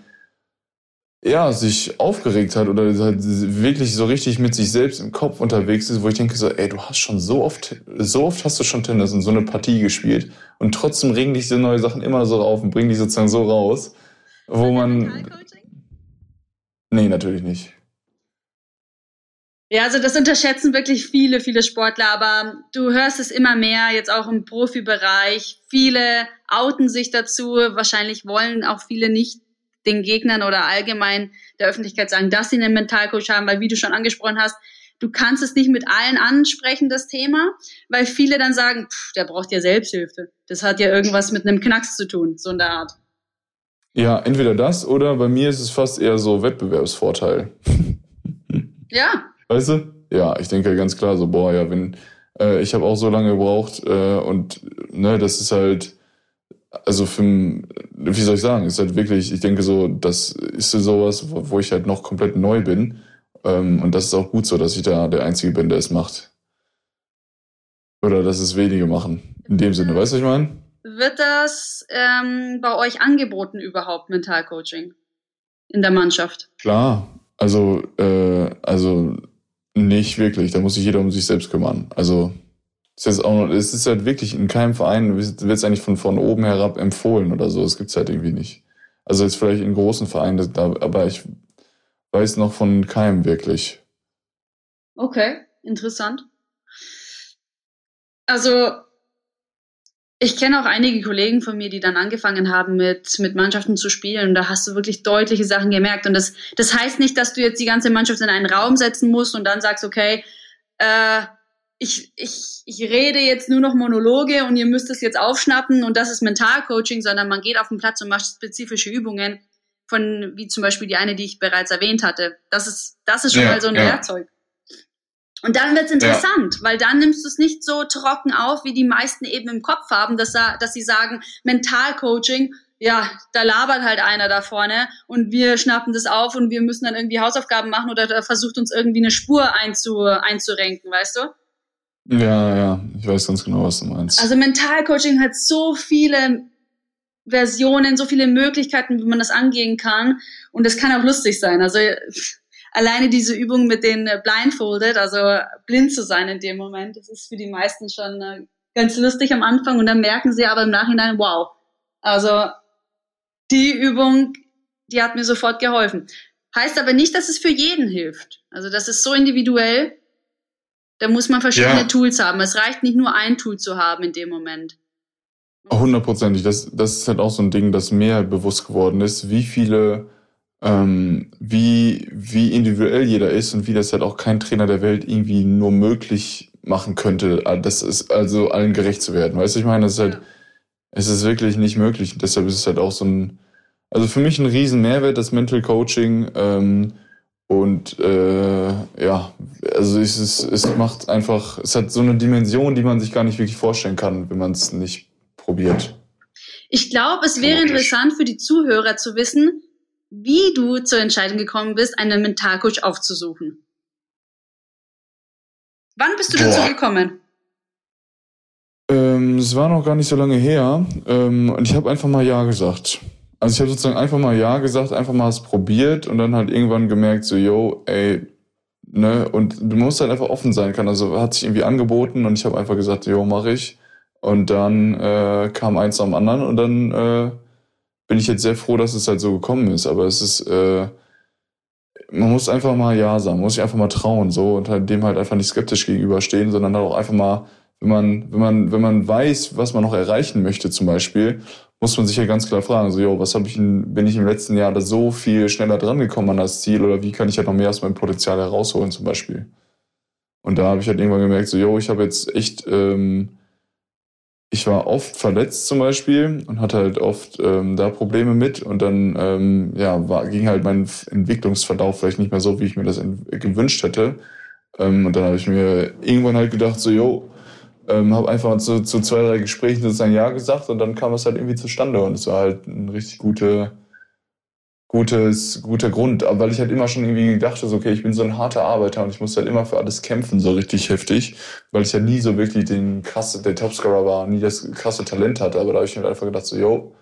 B: ja, sich aufgeregt hat oder halt wirklich so richtig mit sich selbst im Kopf unterwegs ist, wo ich denke so, ey, du hast schon so oft, so oft hast du schon Tennis und so eine Partie gespielt und trotzdem regen dich diese neue Sachen immer so auf und bringen dich sozusagen so raus, wo man... Nee, natürlich nicht.
A: Ja, also das unterschätzen wirklich viele, viele Sportler, aber du hörst es immer mehr, jetzt auch im Profibereich. Viele outen sich dazu, wahrscheinlich wollen auch viele nicht den Gegnern oder allgemein der Öffentlichkeit sagen, dass sie einen Mentalcoach haben, weil wie du schon angesprochen hast, du kannst es nicht mit allen ansprechen, das Thema, weil viele dann sagen, pff, der braucht ja Selbsthilfe. Das hat ja irgendwas mit einem Knacks zu tun, so in der Art.
B: Ja, entweder das oder bei mir ist es fast eher so Wettbewerbsvorteil. *laughs*
A: ja.
B: Weißt du? Ja, ich denke ganz klar so, boah, ja, wenn, äh, ich habe auch so lange gebraucht äh, und ne, das ist halt, also für, wie soll ich sagen, ist halt wirklich, ich denke so, das ist so sowas, wo ich halt noch komplett neu bin. Ähm, und das ist auch gut so, dass ich da der Einzige bin, der es macht. Oder dass es wenige machen. In dem Sinne, weißt du, was ich meine?
A: Wird das ähm, bei euch angeboten überhaupt, Mentalcoaching? In der Mannschaft?
B: Klar. Also, äh, also nicht wirklich. Da muss sich jeder um sich selbst kümmern. Also es ist, auch, es ist halt wirklich in keinem Verein wird es eigentlich von, von oben herab empfohlen oder so. Das gibt's halt irgendwie nicht. Also jetzt vielleicht in großen Vereinen, da, aber ich weiß noch von keinem wirklich.
A: Okay, interessant. Also ich kenne auch einige Kollegen von mir, die dann angefangen haben, mit, mit Mannschaften zu spielen. Und da hast du wirklich deutliche Sachen gemerkt. Und das, das heißt nicht, dass du jetzt die ganze Mannschaft in einen Raum setzen musst und dann sagst, okay, äh, ich, ich, ich rede jetzt nur noch Monologe und ihr müsst es jetzt aufschnappen und das ist Mentalcoaching, sondern man geht auf den Platz und macht spezifische Übungen, von wie zum Beispiel die eine, die ich bereits erwähnt hatte. Das ist, das ist schon ja, mal so ein ja. Werkzeug. Und dann wird's interessant, ja. weil dann nimmst du es nicht so trocken auf, wie die meisten eben im Kopf haben, dass, dass sie sagen, Mentalcoaching, ja, da labert halt einer da vorne und wir schnappen das auf und wir müssen dann irgendwie Hausaufgaben machen oder versucht uns irgendwie eine Spur einzu, einzurenken, weißt du?
B: Ja, ja, ich weiß ganz genau, was du meinst.
A: Also Mentalcoaching hat so viele Versionen, so viele Möglichkeiten, wie man das angehen kann. Und das kann auch lustig sein. Also alleine diese Übung mit den Blindfolded, also blind zu sein in dem Moment, das ist für die meisten schon äh, ganz lustig am Anfang. Und dann merken sie aber im Nachhinein, wow. Also die Übung, die hat mir sofort geholfen. Heißt aber nicht, dass es für jeden hilft. Also das ist so individuell. Da muss man verschiedene ja. Tools haben. Es reicht nicht nur ein Tool zu haben in dem Moment.
B: Hundertprozentig. Das, das ist halt auch so ein Ding, das halt bewusst geworden ist, wie viele, ähm, wie, wie individuell jeder ist und wie das halt auch kein Trainer der Welt irgendwie nur möglich machen könnte, das ist also allen gerecht zu werden. Weißt du, ich meine, das ist halt, es ist wirklich nicht möglich. Deshalb ist es halt auch so ein, also für mich ein riesen Mehrwert, das Mental Coaching. Ähm, und äh, ja, also es, ist, es macht einfach, es hat so eine Dimension, die man sich gar nicht wirklich vorstellen kann, wenn man es nicht probiert.
A: Ich glaube, es wäre interessant für die Zuhörer zu wissen, wie du zur Entscheidung gekommen bist, einen Mentalcoach aufzusuchen. Wann bist du Boah. dazu gekommen?
B: Ähm, es war noch gar nicht so lange her ähm, und ich habe einfach mal Ja gesagt. Also ich habe sozusagen einfach mal Ja gesagt, einfach mal es probiert und dann halt irgendwann gemerkt, so, yo, ey, ne, und du musst halt einfach offen sein können. Also hat sich irgendwie angeboten und ich habe einfach gesagt, yo, mach ich. Und dann äh, kam eins am anderen und dann äh, bin ich jetzt sehr froh, dass es halt so gekommen ist. Aber es ist, äh, man muss einfach mal Ja sagen, muss sich einfach mal trauen, so und halt dem halt einfach nicht skeptisch gegenüberstehen, sondern halt auch einfach mal, wenn man, wenn man, wenn man weiß, was man noch erreichen möchte, zum Beispiel, muss man sich ja ganz klar fragen, so, yo, was habe ich in, bin ich im letzten Jahr da so viel schneller dran gekommen an das Ziel oder wie kann ich halt noch mehr aus meinem Potenzial herausholen zum Beispiel? Und da habe ich halt irgendwann gemerkt, so, yo, ich habe jetzt echt, ähm, ich war oft verletzt zum Beispiel und hatte halt oft ähm, da Probleme mit und dann ähm, ja war, ging halt mein Entwicklungsverlauf vielleicht nicht mehr so, wie ich mir das gewünscht hätte. Ähm, und dann habe ich mir irgendwann halt gedacht, so, yo, ähm, habe einfach zu, zu zwei, drei Gesprächen sozusagen Ja gesagt und dann kam es halt irgendwie zustande und es war halt ein richtig gute, gutes, guter Grund. Aber weil ich halt immer schon irgendwie gedacht habe, okay, ich bin so ein harter Arbeiter und ich muss halt immer für alles kämpfen, so richtig heftig, weil ich ja nie so wirklich den krasse, der Topscorer war, nie das krasse Talent hatte. Aber da habe ich mir halt einfach gedacht, so, yo,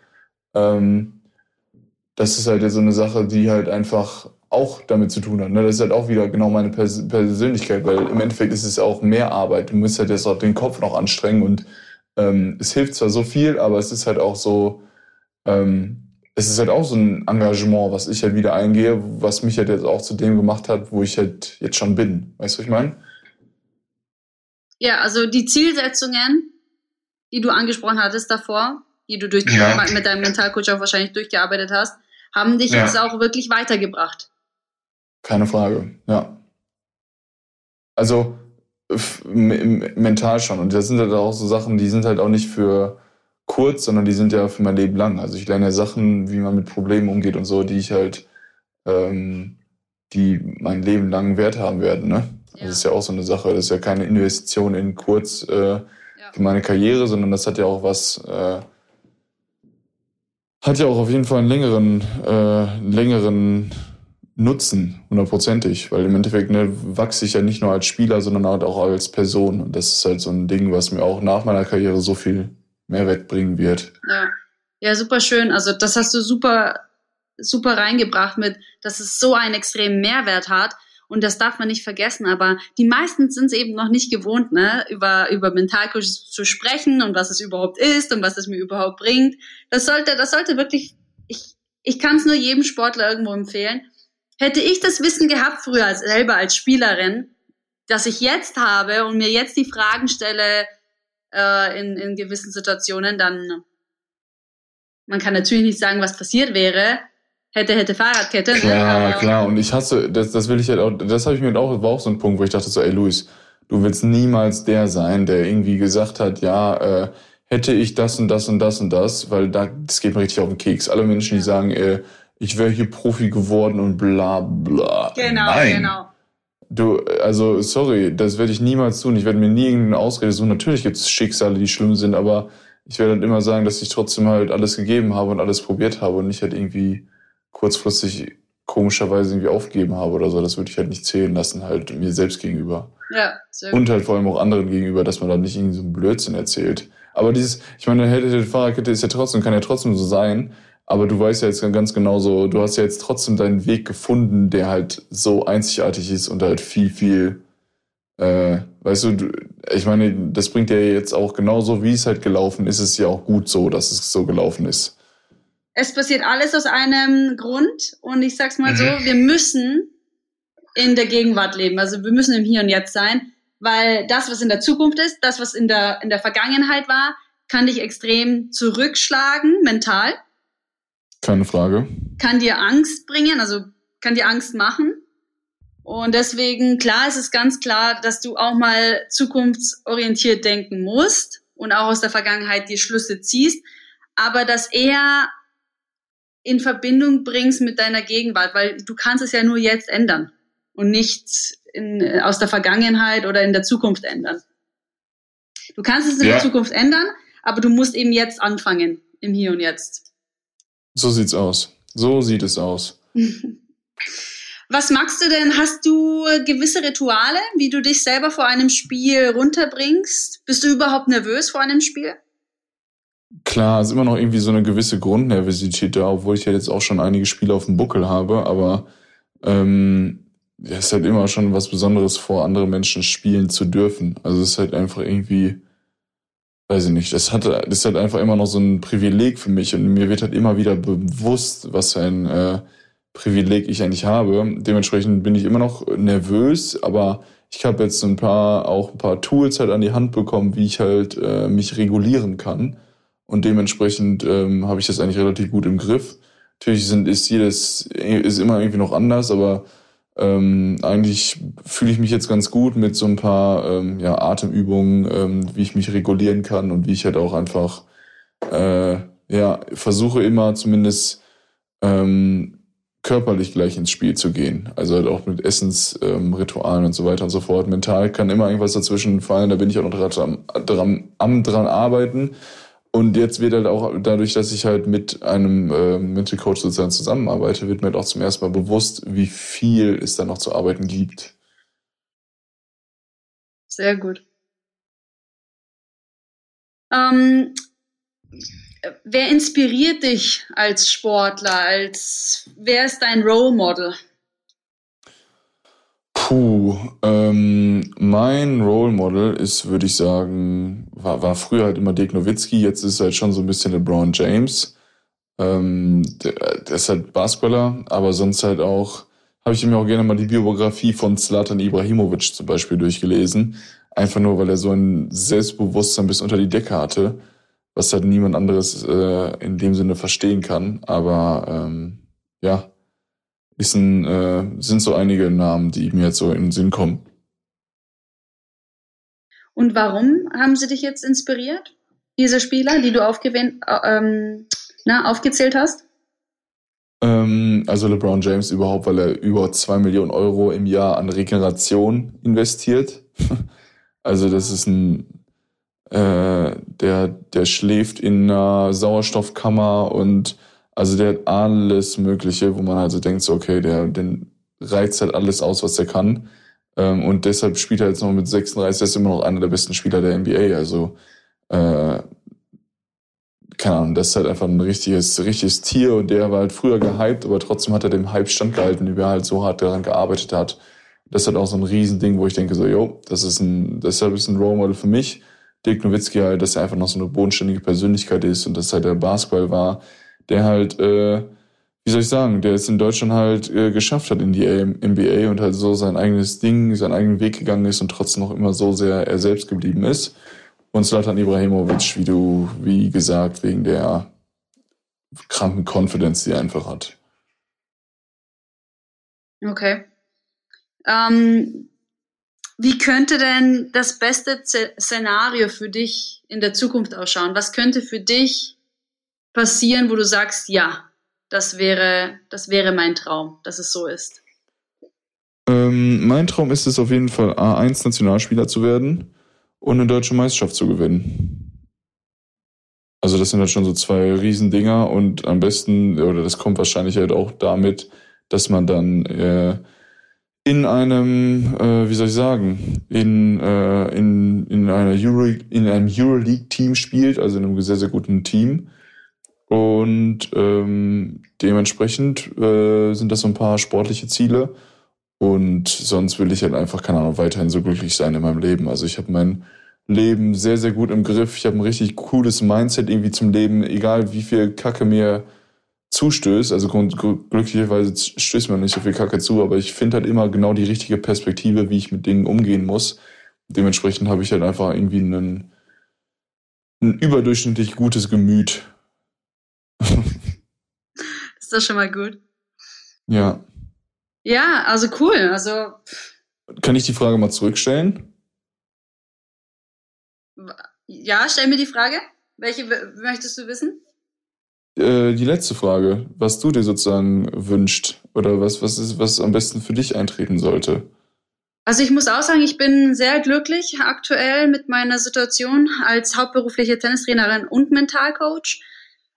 B: ähm, das ist halt so eine Sache, die halt einfach auch damit zu tun hat. Ne? Das ist halt auch wieder genau meine Pers Persönlichkeit, weil im Endeffekt ist es auch mehr Arbeit. Du musst halt jetzt auch den Kopf noch anstrengen und ähm, es hilft zwar so viel, aber es ist halt auch so, ähm, es ist halt auch so ein Engagement, was ich halt wieder eingehe, was mich halt jetzt auch zu dem gemacht hat, wo ich halt jetzt schon bin. Weißt du, was ich meine?
A: Ja, also die Zielsetzungen, die du angesprochen hattest davor, die du durch ja. mit deinem Mentalcoach auch wahrscheinlich durchgearbeitet hast, haben dich ja. jetzt auch wirklich weitergebracht.
B: Keine Frage, ja. Also mental schon. Und das sind halt auch so Sachen, die sind halt auch nicht für kurz, sondern die sind ja für mein Leben lang. Also ich lerne ja Sachen, wie man mit Problemen umgeht und so, die ich halt, ähm, die mein Leben lang Wert haben werden. Ne? Ja. Das ist ja auch so eine Sache. Das ist ja keine Investition in kurz äh, ja. für meine Karriere, sondern das hat ja auch was, äh, hat ja auch auf jeden Fall einen längeren, äh, längeren Nutzen, hundertprozentig, weil im Endeffekt ne, wachse ich ja nicht nur als Spieler, sondern halt auch als Person. Und das ist halt so ein Ding, was mir auch nach meiner Karriere so viel Mehrwert bringen wird.
A: Ja, ja super schön. Also das hast du super, super reingebracht mit, dass es so einen extremen Mehrwert hat. Und das darf man nicht vergessen. Aber die meisten sind es eben noch nicht gewohnt, ne, über, über Mentalcoach zu sprechen und was es überhaupt ist und was es mir überhaupt bringt. Das sollte, das sollte wirklich, ich, ich kann es nur jedem Sportler irgendwo empfehlen. Hätte ich das Wissen gehabt früher als, selber als Spielerin, das ich jetzt habe und mir jetzt die Fragen stelle äh, in, in gewissen Situationen, dann man kann natürlich nicht sagen, was passiert wäre, hätte, hätte Fahrradkette.
B: Ne? Klar, ne? klar. Und ich hasse, das, das will ich halt auch, das habe ich mir auch, war auch so ein Punkt, wo ich dachte so, ey Luis, du willst niemals der sein, der irgendwie gesagt hat, ja, äh, hätte ich das und das und das und das, weil da, das geht mir richtig auf den Keks. Alle Menschen, die sagen, äh, ich wäre hier Profi geworden und bla bla.
A: Genau, Nein. genau.
B: Du, also sorry, das werde ich niemals tun. Ich werde mir nie irgendeine Ausrede suchen. Natürlich gibt es Schicksale, die schlimm sind, aber ich werde dann immer sagen, dass ich trotzdem halt alles gegeben habe und alles probiert habe und nicht halt irgendwie kurzfristig komischerweise irgendwie aufgeben habe oder so. Das würde ich halt nicht zählen lassen, halt mir selbst gegenüber.
A: Ja,
B: sehr gut. Und halt vor allem auch anderen gegenüber, dass man da nicht irgendwie so einen Blödsinn erzählt. Aber dieses, ich meine, hätte Fahrradkette ist ja trotzdem, kann ja trotzdem so sein. Aber du weißt ja jetzt ganz genau so, du hast ja jetzt trotzdem deinen Weg gefunden, der halt so einzigartig ist und halt viel, viel, äh, weißt du, du ich meine, das bringt ja jetzt auch genauso, wie es halt gelaufen ist, ist es ja auch gut so, dass es so gelaufen ist
A: es passiert alles aus einem Grund und ich sag's mal mhm. so, wir müssen in der Gegenwart leben. Also wir müssen im Hier und Jetzt sein, weil das, was in der Zukunft ist, das, was in der, in der Vergangenheit war, kann dich extrem zurückschlagen, mental.
B: Keine Frage.
A: Kann dir Angst bringen, also kann dir Angst machen. Und deswegen, klar, ist es ganz klar, dass du auch mal zukunftsorientiert denken musst und auch aus der Vergangenheit die Schlüsse ziehst, aber dass eher in Verbindung bringst mit deiner Gegenwart, weil du kannst es ja nur jetzt ändern und nicht in, äh, aus der Vergangenheit oder in der Zukunft ändern. Du kannst es in ja. der Zukunft ändern, aber du musst eben jetzt anfangen, im Hier und Jetzt.
B: So sieht's aus. So sieht es aus. *laughs*
A: Was magst du denn? Hast du gewisse Rituale, wie du dich selber vor einem Spiel runterbringst? Bist du überhaupt nervös vor einem Spiel?
B: Klar, ist immer noch irgendwie so eine gewisse Grundnervosität da, obwohl ich ja jetzt auch schon einige Spiele auf dem Buckel habe, aber ähm, ja, ist halt immer schon was Besonderes, vor anderen Menschen spielen zu dürfen. Also es ist halt einfach irgendwie, weiß ich nicht, das hat, das ist halt einfach immer noch so ein Privileg für mich und mir wird halt immer wieder bewusst, was für ein äh, Privileg ich eigentlich habe. Dementsprechend bin ich immer noch nervös, aber ich habe jetzt ein paar, auch ein paar Tools halt an die Hand bekommen, wie ich halt äh, mich regulieren kann und dementsprechend ähm, habe ich das eigentlich relativ gut im Griff. Natürlich sind, ist jedes, ist immer irgendwie noch anders, aber ähm, eigentlich fühle ich mich jetzt ganz gut mit so ein paar ähm, ja, Atemübungen, ähm, wie ich mich regulieren kann und wie ich halt auch einfach äh, ja, versuche immer zumindest ähm, körperlich gleich ins Spiel zu gehen. Also halt auch mit Essensritualen ähm, und so weiter und so fort. Mental kann immer irgendwas dazwischen fallen, da bin ich auch noch dran, dran, am dran arbeiten. Und jetzt wird halt auch dadurch, dass ich halt mit einem äh, Mental Coach sozusagen zusammenarbeite, wird mir halt auch zum ersten Mal bewusst, wie viel es da noch zu arbeiten gibt.
A: Sehr gut. Ähm, wer inspiriert dich als Sportler? Als wer ist dein Role Model?
B: Puh, ähm, mein Role Model ist, würde ich sagen, war, war früher halt immer Dirk Nowitzki, jetzt ist halt schon so ein bisschen LeBron James. Ähm, der, der ist halt Basketballer, aber sonst halt auch, habe ich mir auch gerne mal die Biografie von Zlatan Ibrahimovic zum Beispiel durchgelesen. Einfach nur, weil er so ein Selbstbewusstsein bis unter die Decke hatte, was halt niemand anderes äh, in dem Sinne verstehen kann. Aber ähm, ja, ist ein, äh, sind so einige Namen, die mir jetzt so in den Sinn kommen.
A: Und warum haben sie dich jetzt inspiriert, diese Spieler, die du äh, ähm, na, aufgezählt hast?
B: Ähm, also LeBron James überhaupt, weil er über zwei Millionen Euro im Jahr an Regeneration investiert. *laughs* also das ist ein, äh, der, der schläft in einer Sauerstoffkammer und Also der hat alles Mögliche, wo man also denkt, so, okay, der, den reizt halt alles aus, was er kann. Ähm, und deshalb spielt er jetzt noch mit 36, er ist immer noch einer der besten Spieler der NBA. Also, äh, keine Ahnung, das ist halt einfach ein richtiges, richtiges Tier und der war halt früher gehypt, aber trotzdem hat er dem Hype standgehalten, wie er halt so hart daran gearbeitet hat. Das ist halt auch so ein Riesending, wo ich denke so, yo, das ist ein, deshalb ist ein Role Model für mich. Dirk Nowitzki halt, dass er einfach noch so eine bodenständige Persönlichkeit ist und dass halt der Basketball war, der halt, äh, wie soll ich sagen, der es in Deutschland halt äh, geschafft hat in die NBA und halt so sein eigenes Ding, seinen eigenen Weg gegangen ist und trotzdem noch immer so sehr er selbst geblieben ist. Und Zlatan Ibrahimovic, wie du, wie gesagt, wegen der kranken Confidence, die er einfach hat.
A: Okay. Ähm, wie könnte denn das beste Szenario für dich in der Zukunft ausschauen? Was könnte für dich passieren, wo du sagst, ja, das wäre, das wäre mein Traum, dass es so ist?
B: Ähm, mein Traum ist es auf jeden Fall, A1-Nationalspieler zu werden und eine deutsche Meisterschaft zu gewinnen. Also das sind halt schon so zwei Riesendinger und am besten, oder das kommt wahrscheinlich halt auch damit, dass man dann äh, in einem, äh, wie soll ich sagen, in, äh, in, in, einer Euro, in einem Euroleague-Team spielt, also in einem sehr, sehr guten Team. Und ähm, dementsprechend äh, sind das so ein paar sportliche Ziele. Und sonst will ich halt einfach, keine Ahnung, weiterhin so glücklich sein in meinem Leben. Also ich habe mein Leben sehr, sehr gut im Griff. Ich habe ein richtig cooles Mindset irgendwie zum Leben, egal wie viel Kacke mir zustößt. Also glücklicherweise stößt mir nicht so viel Kacke zu, aber ich finde halt immer genau die richtige Perspektive, wie ich mit Dingen umgehen muss. Dementsprechend habe ich halt einfach irgendwie einen, ein überdurchschnittlich gutes Gemüt.
A: Ist das schon mal gut?
B: Ja.
A: Ja, also cool. Also
B: kann ich die Frage mal zurückstellen?
A: Ja, stell mir die Frage. Welche möchtest du wissen?
B: Äh, die letzte Frage, was du dir sozusagen wünscht oder was, was ist, was am besten für dich eintreten sollte.
A: Also ich muss auch sagen, ich bin sehr glücklich aktuell mit meiner Situation als hauptberufliche Tennistrainerin und Mentalcoach.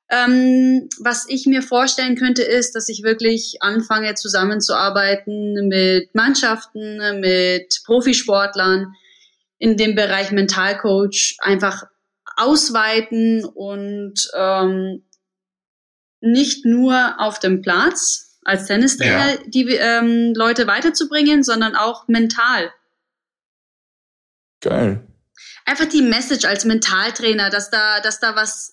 A: Ähm, was ich mir vorstellen könnte, ist, dass ich wirklich anfange zusammenzuarbeiten mit Mannschaften, mit Profisportlern in dem Bereich Mentalcoach einfach ausweiten und ähm, nicht nur auf dem Platz als Tennistrainer ja. die ähm, Leute weiterzubringen, sondern auch mental.
B: Geil.
A: Einfach die Message als Mentaltrainer, dass da, dass da was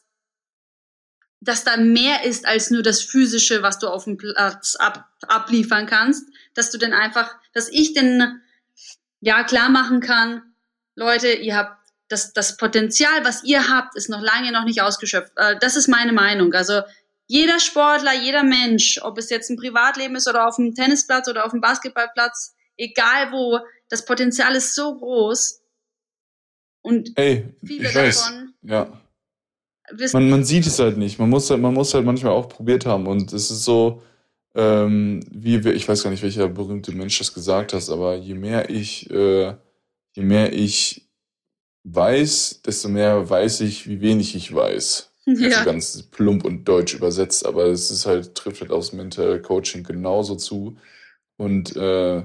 A: dass da mehr ist als nur das Physische, was du auf dem Platz ab, abliefern kannst, dass du denn einfach, dass ich denn ja klar machen kann, Leute, ihr habt das, das Potenzial, was ihr habt, ist noch lange noch nicht ausgeschöpft. Äh, das ist meine Meinung. Also jeder Sportler, jeder Mensch, ob es jetzt ein Privatleben ist oder auf dem Tennisplatz oder auf dem Basketballplatz, egal wo, das Potenzial ist so groß. Und
B: hey, viele davon ja man, man sieht es halt nicht. Man muss halt, man muss halt manchmal auch probiert haben. Und es ist so, ähm, wie ich weiß gar nicht, welcher berühmte Mensch das gesagt hat, aber je mehr ich, äh, je mehr ich weiß, desto mehr weiß ich, wie wenig ich weiß. *laughs* Ja. Also ganz plump und deutsch übersetzt, aber es ist halt, trifft halt aufs Mental Coaching genauso zu. Und äh,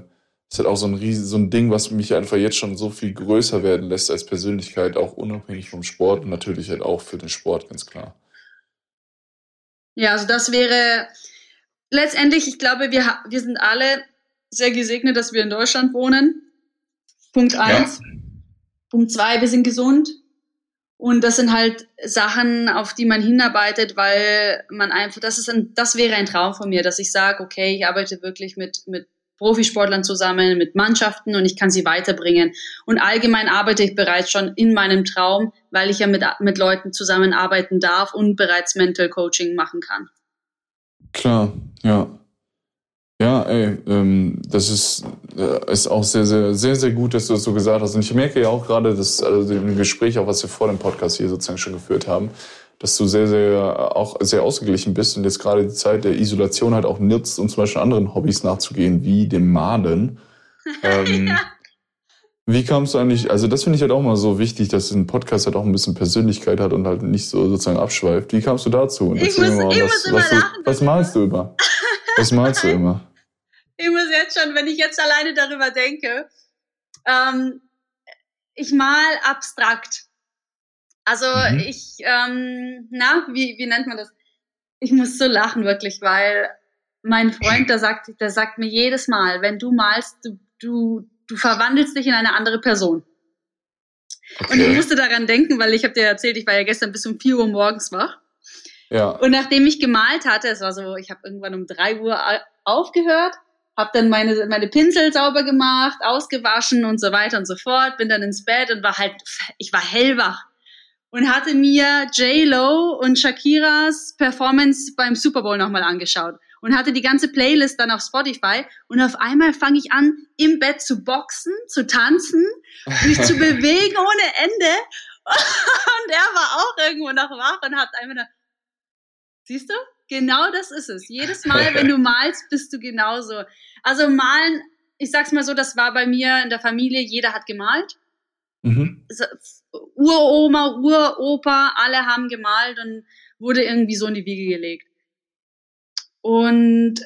B: ist halt auch so ein riesen, so ein Ding, was mich einfach jetzt schon so viel größer werden lässt als Persönlichkeit, auch unabhängig vom Sport und natürlich halt auch für den Sport, ganz klar.
A: Ja, also das wäre letztendlich, ich glaube, wir, wir sind alle sehr gesegnet, dass wir in Deutschland wohnen. Punkt eins. Ja. Punkt zwei, wir sind gesund. Und das sind halt Sachen, auf die man hinarbeitet, weil man einfach, das ist ein, das wäre ein Traum von mir, dass ich sage, okay, ich arbeite wirklich mit, mit Profisportlern zusammen, mit Mannschaften und ich kann sie weiterbringen. Und allgemein arbeite ich bereits schon in meinem Traum, weil ich ja mit, mit Leuten zusammenarbeiten darf und bereits Mental Coaching machen kann.
B: Klar, ja. Ja, ey, ähm, das ist, äh, ist auch sehr, sehr, sehr, sehr gut, dass du das so gesagt hast. Und ich merke ja auch gerade, dass also im Gespräch, auch was wir vor dem Podcast hier sozusagen schon geführt haben, dass du sehr, sehr, auch sehr ausgeglichen bist und jetzt gerade die Zeit der Isolation halt auch nutzt, um zum Beispiel anderen Hobbys nachzugehen, wie dem Malen. *laughs* ähm, ja. Wie kamst du eigentlich, also das finde ich halt auch mal so wichtig, dass ein Podcast halt auch ein bisschen Persönlichkeit hat und halt nicht so sozusagen abschweift. Wie kamst du dazu?
A: Und ich muss, mal, ich was,
B: was,
A: lachen.
B: Was malst du immer? Was malst du immer?
A: Ich muss jetzt schon, wenn ich jetzt alleine darüber denke, ähm, ich mal abstrakt. Also mhm. ich, ähm, na, wie, wie nennt man das? Ich muss so lachen wirklich, weil mein Freund, der sagt, der sagt mir jedes Mal, wenn du malst, du, du, du verwandelst dich in eine andere Person. Okay. Und ich musste daran denken, weil ich habe dir erzählt, ich war ja gestern bis um 4 Uhr morgens wach.
B: Ja.
A: Und nachdem ich gemalt hatte, es war so, ich habe irgendwann um 3 Uhr aufgehört, habe dann meine, meine Pinsel sauber gemacht, ausgewaschen und so weiter und so fort, bin dann ins Bett und war halt, ich war hellwach und hatte mir J-Lo und Shakiras Performance beim Super Bowl nochmal angeschaut und hatte die ganze Playlist dann auf Spotify und auf einmal fange ich an, im Bett zu boxen, zu tanzen, mich zu *laughs* bewegen ohne Ende *laughs* und er war auch irgendwo noch wach und hat einfach nur, siehst du? Genau das ist es. Jedes Mal, wenn du *laughs* malst, bist du genauso. Also malen, ich sag's mal so, das war bei mir in der Familie, jeder hat gemalt. Mhm. Uroma, Uropa, alle haben gemalt und wurde irgendwie so in die Wiege gelegt. Und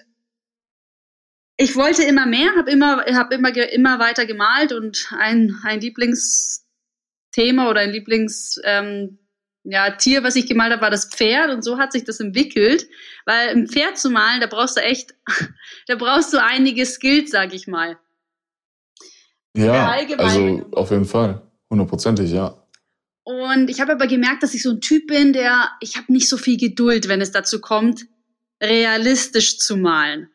A: ich wollte immer mehr, habe immer, hab immer, immer weiter gemalt und ein, ein Lieblingsthema oder ein Lieblings ähm, ja, Tier, was ich gemalt habe, war das Pferd und so hat sich das entwickelt, weil ein Pferd zu malen, da brauchst du echt, *laughs* da brauchst du einige Skills, sag ich mal.
B: Ja, also auf jeden Fall, hundertprozentig, ja.
A: Und ich habe aber gemerkt, dass ich so ein Typ bin, der, ich habe nicht so viel Geduld, wenn es dazu kommt, realistisch zu malen.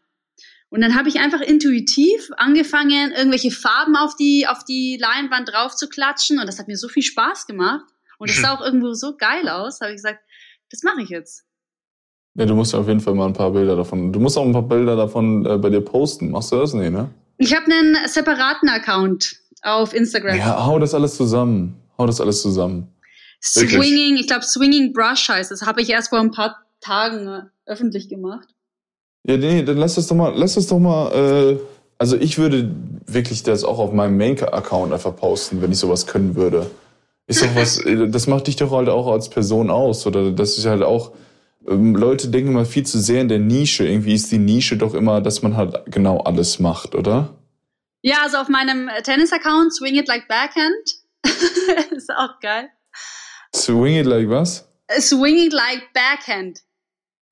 A: Und dann habe ich einfach intuitiv angefangen, irgendwelche Farben auf die, auf die Leinwand drauf zu klatschen. Und das hat mir so viel Spaß gemacht. Und es sah *laughs* auch irgendwo so geil aus, habe ich gesagt, das mache ich jetzt.
B: Ja, du musst auf jeden Fall mal ein paar Bilder davon. Du musst auch ein paar Bilder davon äh, bei dir posten. Machst du das? Nee, ne?
A: Ich habe einen separaten Account auf Instagram.
B: Ja, hau das alles zusammen. Hau das alles zusammen.
A: Swinging, Wirklich? ich glaube Swinging Brush heißt das. Habe ich erst vor ein paar Tagen äh, öffentlich gemacht.
B: Ja, nee, dann lass das doch mal, lass das doch mal, äh, also ich würde wirklich das auch auf meinem Main-Account einfach posten, wenn ich sowas können würde. Ist doch was, *laughs* äh, das macht dich doch halt auch als Person aus. Oder das ist halt auch, ähm, Leute denken mal viel zu sehr in der Nische. Irgendwie ist die Nische doch immer, dass man halt genau alles macht, oder?
A: Ja, also auf meinem Tennis-Account, Swing It Like Backhand. *laughs* ist auch geil.
B: Swing It Like was?
A: Swing It Like Backhand. *laughs*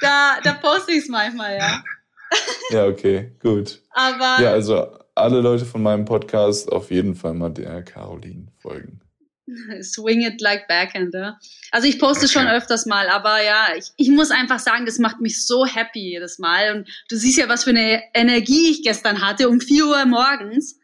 A: da, da poste ich es manchmal, ja. *laughs*
B: ja, okay, gut.
A: Aber.
B: Ja, also alle Leute von meinem Podcast auf jeden Fall mal der Caroline folgen. *laughs*
A: Swing it like backhand, ja. Also ich poste okay. schon öfters mal, aber ja, ich, ich muss einfach sagen, das macht mich so happy jedes Mal. Und du siehst ja, was für eine Energie ich gestern hatte um 4 Uhr morgens.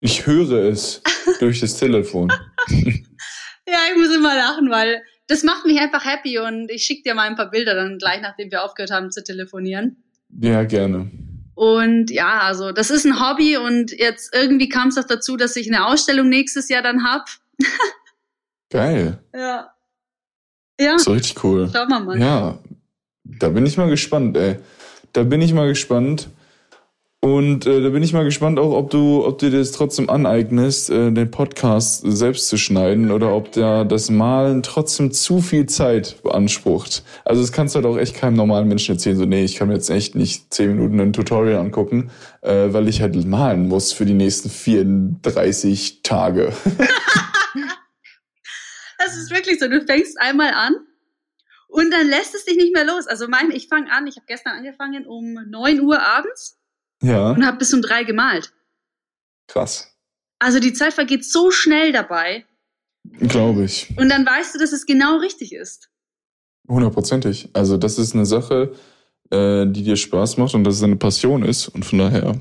B: Ich höre es *laughs* durch das Telefon.
A: ja, ich muss immer lachen, weil das macht mich einfach happy und ich schicke dir mal ein paar Bilder dann gleich, nachdem wir aufgehört haben zu telefonieren.
B: Ja, gerne.
A: Und ja, also das ist ein Hobby und jetzt irgendwie kam es auch dazu, dass ich eine Ausstellung nächstes Jahr dann hab. *laughs*
B: Geil.
A: Ja. Ja.
B: So richtig cool.
A: Schauen wir mal.
B: Ja. Da bin ich mal gespannt, ey. Da bin ich mal gespannt. Und äh, da bin ich mal gespannt auch, ob du, ob du dir das trotzdem aneignest, äh, den Podcast selbst zu schneiden oder ob der das Malen trotzdem zu viel Zeit beansprucht. Also das kannst du halt auch echt keinem normalen Menschen erzählen, so nee, ich kann mir jetzt echt nicht zehn Minuten ein Tutorial angucken, äh, weil ich halt malen muss für die nächsten 34 Tage. *laughs*
A: das ist wirklich so, du fängst einmal an und dann lässt es dich nicht mehr los. Also mein, ich fange an, ich habe gestern angefangen um neun Uhr abends
B: ja.
A: Und habe bis um drei gemalt.
B: Krass.
A: Also die Zeit vergeht so schnell dabei.
B: Glaube ich.
A: Und dann weißt du, dass es genau richtig ist.
B: Hundertprozentig. Also das ist eine Sache, äh, die dir Spaß macht und dass es eine Passion ist. Und von daher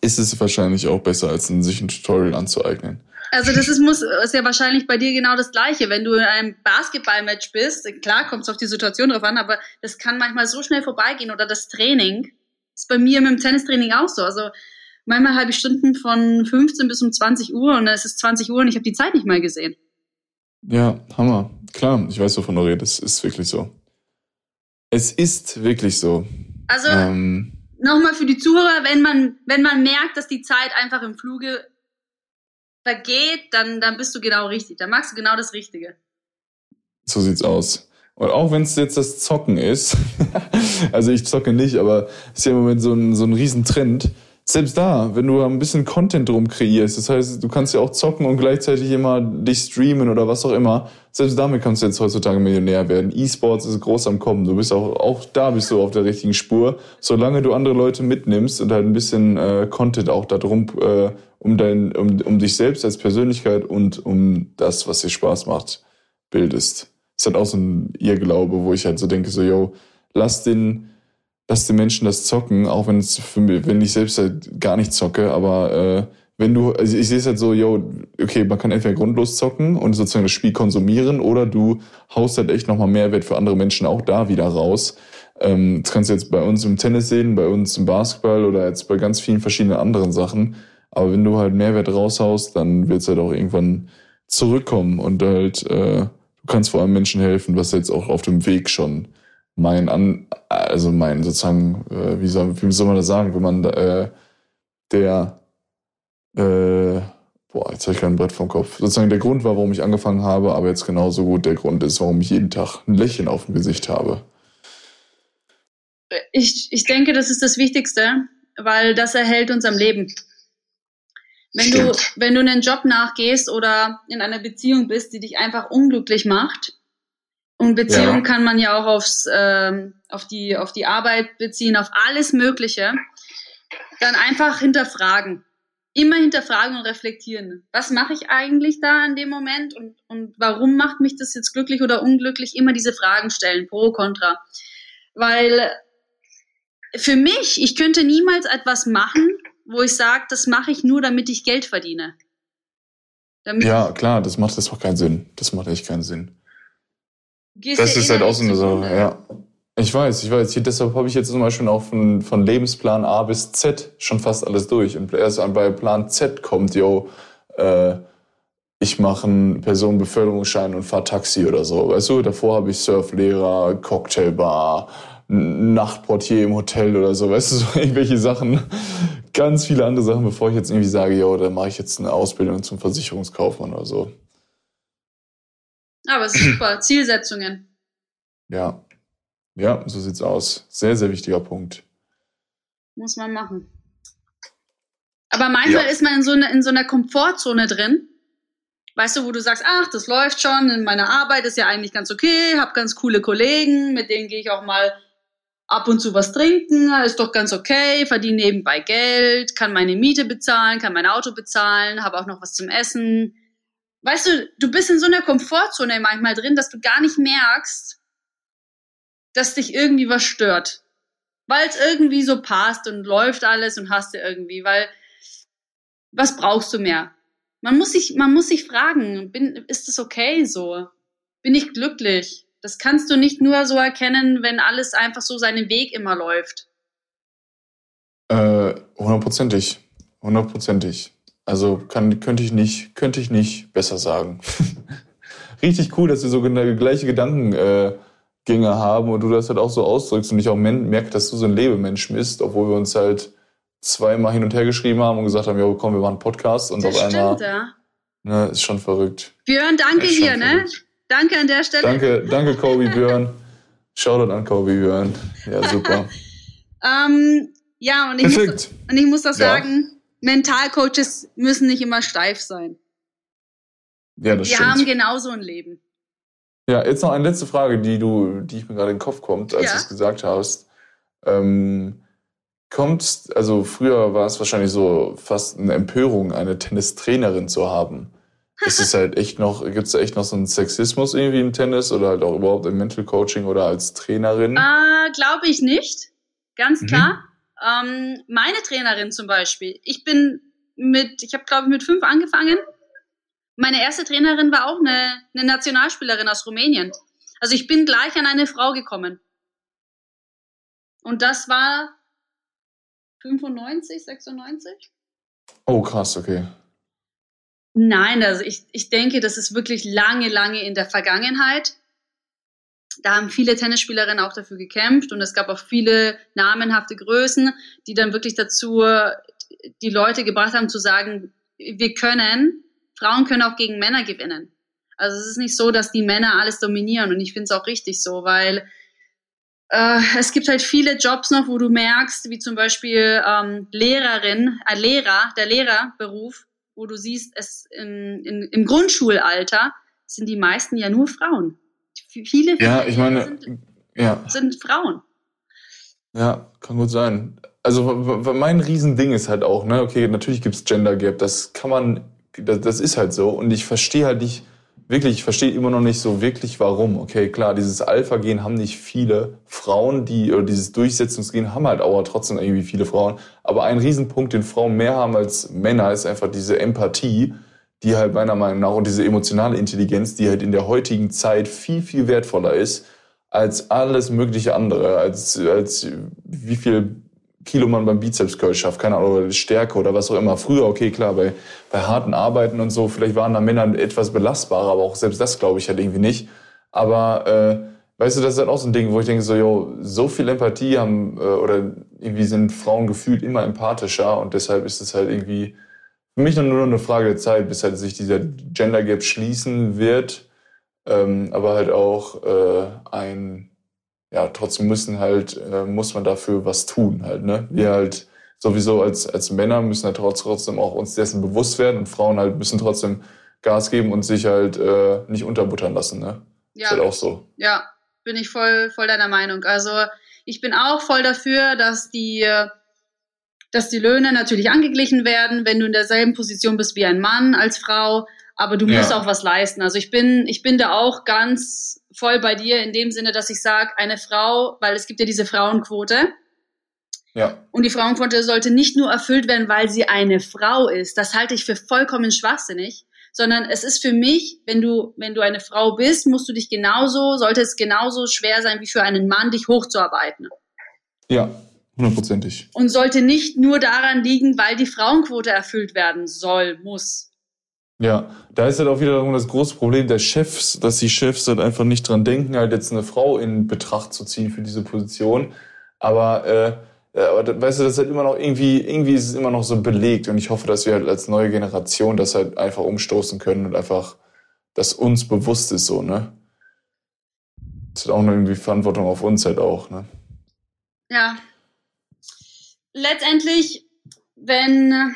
B: ist es wahrscheinlich auch besser, als sich ein Tutorial anzueignen.
A: Also das ist, muss, ist ja wahrscheinlich bei dir genau das Gleiche. Wenn du in einem Basketballmatch bist, klar kommt es auf die Situation drauf an, aber das kann manchmal so schnell vorbeigehen oder das Training. Ist bei mir mit dem Tennistraining auch so. Also manchmal halbe Stunden von 15 bis um 20 Uhr und es ist 20 Uhr und ich habe die Zeit nicht mal gesehen.
B: Ja, Hammer. Klar, ich weiß, wovon du redest. Es ist wirklich so. Es ist wirklich so.
A: Also, ähm, nochmal für die Zuhörer, wenn man, wenn man merkt, dass die Zeit einfach im Fluge vergeht, dann, dann bist du genau richtig. Dann machst du genau das Richtige.
B: So sieht's aus. Und auch wenn es jetzt das Zocken ist, *laughs* also ich zocke nicht, aber es ist ja im Moment so ein, so ein Riesentrend. Selbst da, wenn du ein bisschen Content drum kreierst, das heißt, du kannst ja auch zocken und gleichzeitig immer dich streamen oder was auch immer, selbst damit kannst du jetzt heutzutage Millionär werden. E-Sports ist groß am Kommen. Du bist auch, auch da bist du auf der richtigen Spur. Solange du andere Leute mitnimmst und halt ein bisschen äh, Content auch darum, äh, um dein, um, um dich selbst als Persönlichkeit und um das, was dir Spaß macht, bildest ist halt auch so ein Irrglaube, wo ich halt so denke, so, yo, lass den, lass den Menschen das zocken, auch wenn es für mich, wenn ich selbst halt gar nicht zocke, aber äh, wenn du, also ich sehe es halt so, yo, okay, man kann entweder grundlos zocken und sozusagen das Spiel konsumieren oder du haust halt echt nochmal Mehrwert für andere Menschen auch da wieder raus. Ähm, das kannst du jetzt bei uns im Tennis sehen, bei uns im Basketball oder jetzt bei ganz vielen verschiedenen anderen Sachen. Aber wenn du halt Mehrwert raushaust, dann wird es halt auch irgendwann zurückkommen und halt äh, du kannst vor allem Menschen helfen, was jetzt auch auf dem Weg schon mein an, also mein sozusagen, äh, wie, soll, wie soll man das sagen, wenn man äh, der äh, boah, jetzt habe ich kein Brett vom Kopf. Sozusagen der Grund war, warum ich angefangen habe, aber jetzt genauso gut der Grund ist, warum ich jeden Tag ein Lächeln auf dem Gesicht habe.
A: Ich, ich denke, das ist das Wichtigste, weil das erhält uns am Leben. Wenn du, wenn du einen Job nachgehst oder in einer Beziehung bist, die dich einfach unglücklich macht, und Beziehung ja. kann man ja auch aufs, ähm, auf, die, auf die Arbeit beziehen, auf alles Mögliche, dann einfach hinterfragen. Immer hinterfragen und reflektieren. Was mache ich eigentlich da in dem Moment und, und warum macht mich das jetzt glücklich oder unglücklich? Immer diese Fragen stellen, pro, contra. Weil für mich, ich könnte niemals etwas machen, wo ich sage, das mache ich nur, damit ich Geld verdiene.
B: Damit ja, klar, das macht das doch keinen Sinn. Das macht echt keinen Sinn. das ist halt auch so eine Sache, ja. Ich weiß, ich weiß. Hier, deshalb habe ich jetzt zum Beispiel auch von, von Lebensplan A bis Z schon fast alles durch. Und erst bei Plan Z kommt, yo, äh, ich mache einen Personenbeförderungsschein und fahre Taxi oder so. Weißt du, davor habe ich Surflehrer, Cocktailbar, Nachtportier im Hotel oder so, weißt du, so *laughs* irgendwelche Sachen, ganz viele andere Sachen, bevor ich jetzt irgendwie sage, ja, da mache ich jetzt eine Ausbildung zum Versicherungskaufmann oder so.
A: Aber es ist super, Zielsetzungen.
B: Ja, ja, so sieht's aus. Sehr, sehr wichtiger Punkt.
A: Muss man machen. Aber manchmal ja. ist man in so, eine, in so einer Komfortzone drin. Weißt du, wo du sagst, ach, das läuft schon, in meiner Arbeit ist ja eigentlich ganz okay, habe ganz coole Kollegen, mit denen gehe ich auch mal ab und zu was trinken, ist doch ganz okay, verdiene nebenbei Geld, kann meine Miete bezahlen, kann mein Auto bezahlen, habe auch noch was zum Essen. Weißt du, du bist in so einer Komfortzone manchmal drin, dass du gar nicht merkst, dass dich irgendwie was stört. Weil es irgendwie so passt und läuft alles und hast du irgendwie, weil was brauchst du mehr? Man muss sich, man muss sich fragen, bin, ist es okay so? Bin ich glücklich? Das kannst du nicht nur so erkennen, wenn alles einfach so seinen Weg immer läuft.
B: Äh, hundertprozentig. Hundertprozentig. Also kann, könnte ich nicht, könnte ich nicht besser sagen. *laughs* Richtig cool, dass wir so gleiche Gedankengänge äh, haben und du das halt auch so ausdrückst und ich auch merke, dass du so ein Lebemensch bist, obwohl wir uns halt zweimal hin und her geschrieben haben und gesagt haben, ja komm, wir machen einen Podcast und das auf stimmt, einmal. Ja. Ne, ist schon verrückt.
A: Björn, danke hier, ne? verrückt. ne? Danke an der Stelle.
B: Danke, danke Kobe *laughs* Björn. Shoutout an Kobe Björn. Ja, super. *laughs*
A: ähm, ja, und ich, Muss, und ich muss das ja. sagen, Mentalcoaches müssen nicht immer steif sein.
B: Ja, das
A: Wir
B: stimmt.
A: haben genauso ein Leben.
B: Ja, jetzt noch eine letzte Frage, die du, die ich mir gerade in den Kopf kommt, als ja. du es gesagt hast. Ähm, kommt, also früher war es wahrscheinlich so fast eine Empörung, eine Tennistrainerin zu haben ist es halt echt noch, gibt es echt noch so einen Sexismus irgendwie im Tennis oder halt auch überhaupt im Mental Coaching oder als Trainerin?
A: Äh, Glaube ich nicht. Ganz mhm. klar. Mhm. Ähm, meine Trainerin zum Beispiel. Ich bin mit, ich habe glaube ich mit fünf angefangen. Meine erste Trainerin war auch eine, eine Nationalspielerin aus Rumänien. Also ich bin gleich an eine Frau gekommen. Und das war 95, 96?
B: Oh, krass, okay.
A: Nein, also ich, ich denke, das ist wirklich lange, lange in der Vergangenheit. da haben viele Tennisspielerinnen auch dafür gekämpft und es gab auch viele namenhafte Größen, die dann wirklich dazu die Leute gebracht haben zu sagen, wir können, Frauen können auch gegen Männer gewinnen. Also es ist nicht so, dass die Männer alles dominieren und ich finde es auch richtig so, weil äh, es gibt halt viele Jobs noch, wo du merkst, wie zum Beispiel ähm, Lehrerin, äh, Lehrer, der Lehrerberuf, wo du siehst, es in, in, im Grundschulalter sind die meisten ja nur Frauen. Viele, viele
B: ja, ich meine,
A: sind,
B: ja.
A: sind Frauen.
B: Ja, kann gut sein. Also mein Riesending ist halt auch, ne, okay, natürlich gibt's Gender Gap, das kann man, das, das ist halt so. Und ich verstehe halt nicht, wirklich, ich verstehe immer noch nicht so wirklich, warum. Okay, klar, dieses Alpha-Gen haben nicht viele Frauen, die, oder dieses Durchsetzungsgen haben halt auch trotzdem irgendwie viele Frauen. Aber ein Riesenpunkt, den Frauen mehr haben als Männer, ist einfach diese Empathie, die halt meiner Meinung nach und diese emotionale Intelligenz, die halt in der heutigen Zeit viel, viel wertvoller ist als alles mögliche andere, als, als wie viel Kilo man beim Bizeps Curl schafft, keine Ahnung, oder Stärke oder was auch immer. Früher, okay, klar, bei, bei harten Arbeiten und so, vielleicht waren da Männer etwas belastbarer, aber auch selbst das glaube ich halt irgendwie nicht. Aber äh, weißt du, das ist halt auch so ein Ding, wo ich denke so, yo, so viel Empathie haben äh, oder irgendwie sind Frauen gefühlt immer empathischer und deshalb ist es halt irgendwie für mich nur eine Frage der Zeit, bis halt sich dieser Gender Gap schließen wird, ähm, aber halt auch äh, ein ja, trotzdem müssen halt, äh, muss man dafür was tun halt, ne? Wir halt sowieso als, als Männer müssen halt trotzdem auch uns dessen bewusst werden und Frauen halt müssen trotzdem Gas geben und sich halt äh, nicht unterbuttern lassen, ne?
A: Ja.
B: Ist halt auch so.
A: Ja, bin ich voll, voll deiner Meinung. Also ich bin auch voll dafür, dass die, dass die Löhne natürlich angeglichen werden, wenn du in derselben Position bist wie ein Mann als Frau, aber du musst
B: Ja.
A: auch was leisten. Also ich bin, ich bin da auch ganz voll bei dir in dem Sinne, dass ich sage, eine Frau, weil es gibt ja diese Frauenquote,
B: Ja,
A: und die Frauenquote sollte nicht nur erfüllt werden, weil sie eine Frau ist. Das halte ich für vollkommen schwachsinnig. Sondern es ist für mich, wenn du, wenn du eine Frau bist, musst du dich genauso, sollte es genauso schwer sein, wie für einen Mann, dich hochzuarbeiten.
B: ja, hundertprozentig.
A: Und sollte nicht nur daran liegen, weil die Frauenquote erfüllt werden soll, muss.
B: Ja, da ist halt auch wieder das große Problem der Chefs, dass die Chefs halt einfach nicht dran denken, halt jetzt eine Frau in Betracht zu ziehen für diese Position. Aber, äh, ja, aber weißt du, das ist halt immer noch irgendwie, irgendwie ist es immer noch so belegt und ich hoffe, dass wir halt als neue Generation das halt einfach umstoßen können und einfach, dass uns bewusst ist so, ne? Das ist auch noch irgendwie Verantwortung auf uns halt auch, ne?
A: Ja. Letztendlich, wenn,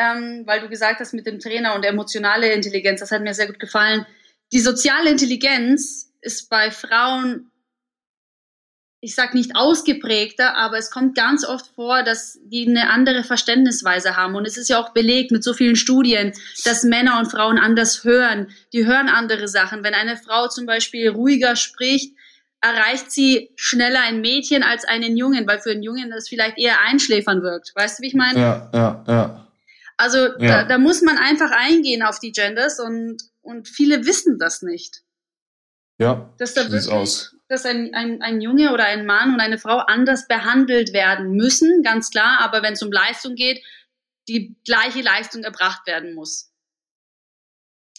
A: ähm, weil du gesagt hast mit dem Trainer und emotionale Intelligenz, das hat mir sehr gut gefallen. Die soziale Intelligenz ist bei Frauen, ich sag nicht ausgeprägter, aber es kommt ganz oft vor, dass die eine andere Verständnisweise haben. Und es ist ja auch belegt mit so vielen Studien, dass Männer und Frauen anders hören. Die hören andere Sachen. Wenn eine Frau zum Beispiel ruhiger spricht, erreicht sie schneller ein Mädchen als einen Jungen, weil für einen Jungen das vielleicht eher einschläfern wirkt. Weißt du, wie ich meine?
B: Ja, ja, ja.
A: Also
B: Ja.
A: da, da muss man einfach eingehen auf die Genders und, und viele wissen das nicht.
B: Ja,
A: Dass da wirklich,
B: aus.
A: dass ein, ein, ein Junge oder ein Mann und eine Frau anders behandelt werden müssen, ganz klar, aber wenn es um Leistung geht, die gleiche Leistung erbracht werden muss.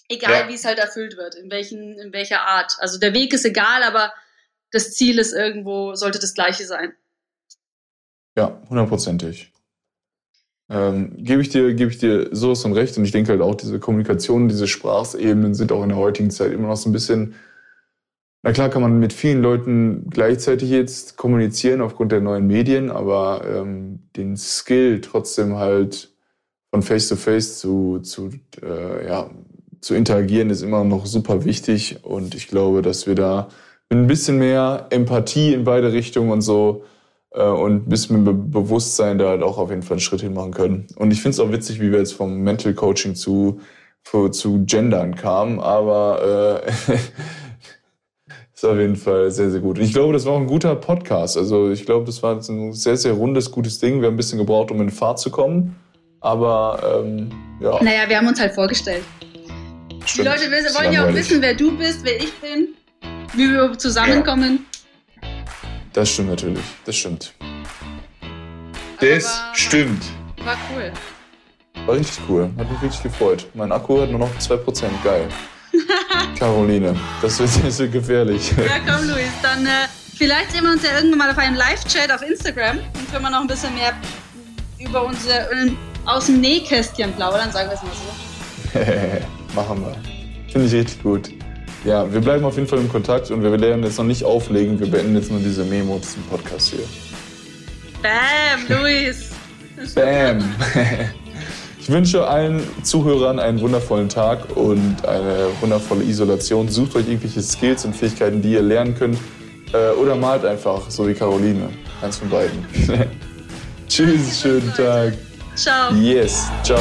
A: Egal
B: Ja.
A: wie es halt erfüllt wird, in, welchen, in welcher Art. Also der Weg ist egal, aber das Ziel ist irgendwo, sollte das gleiche sein.
B: Ja, hundertprozentig. Ähm, gebe ich dir, gebe ich dir sowas von recht und ich denke halt auch, diese Kommunikation, diese Sprachebenen sind auch in der heutigen Zeit immer noch so ein bisschen, na klar kann man mit vielen Leuten gleichzeitig jetzt kommunizieren aufgrund der neuen Medien, aber ähm, den Skill trotzdem halt von Face to Face zu, zu, äh, ja, zu interagieren ist immer noch super wichtig und ich glaube, dass wir da mit ein bisschen mehr Empathie in beide Richtungen und so und ein bisschen mehr Be Bewusstsein da halt auch auf jeden Fall einen Schritt hin machen können. Und ich finde es auch witzig, wie wir jetzt vom Mental Coaching zu, zu, Gendern kamen, aber äh, *laughs* ist auf jeden Fall sehr, sehr gut. Und ich glaube, das war auch ein guter Podcast. Also ich glaube, das war jetzt ein sehr, sehr rundes, gutes Ding. Wir haben ein bisschen gebraucht, um in Fahrt zu kommen. Aber ähm, ja.
A: Naja, wir haben uns halt vorgestellt. Die
B: stimmt.
A: Leute wissen-
B: Ist
A: wollen ja auch wissen, wer du bist, wer ich bin, wie wir zusammenkommen.
B: Das stimmt natürlich. Das stimmt.
A: Also
B: Das
A: war-
B: stimmt.
A: War cool.
B: War richtig cool. Hat mich richtig gefreut. Mein Akku hat nur noch 2%. Geil. *laughs* Caroline, das wird, das wird gefährlich.
A: Ja, komm, Luis, dann äh, vielleicht sehen wir uns ja irgendwann mal auf einem Live-Chat auf Instagram. Dann können wir noch ein bisschen mehr über unsere äh, aus dem Nähkästchen plaudern, sagen wir es mal
B: so. *laughs* Machen wir. Finde ich richtig gut. Ja, wir bleiben auf jeden Fall im Kontakt und wir werden jetzt noch nicht auflegen. Wir beenden jetzt nur diese Memo zum Podcast hier.
A: Bam, Luis.
B: Bam. Ich wünsche allen Zuhörern einen wundervollen Tag und eine wundervolle Isolation. Sucht euch irgendwelche Skills und Fähigkeiten, die ihr lernen könnt. Äh, oder malt einfach, so wie Caroline. Eins von beiden. *laughs* Tschüss, schönen Tag.
A: Ciao.
B: Yes, ciao.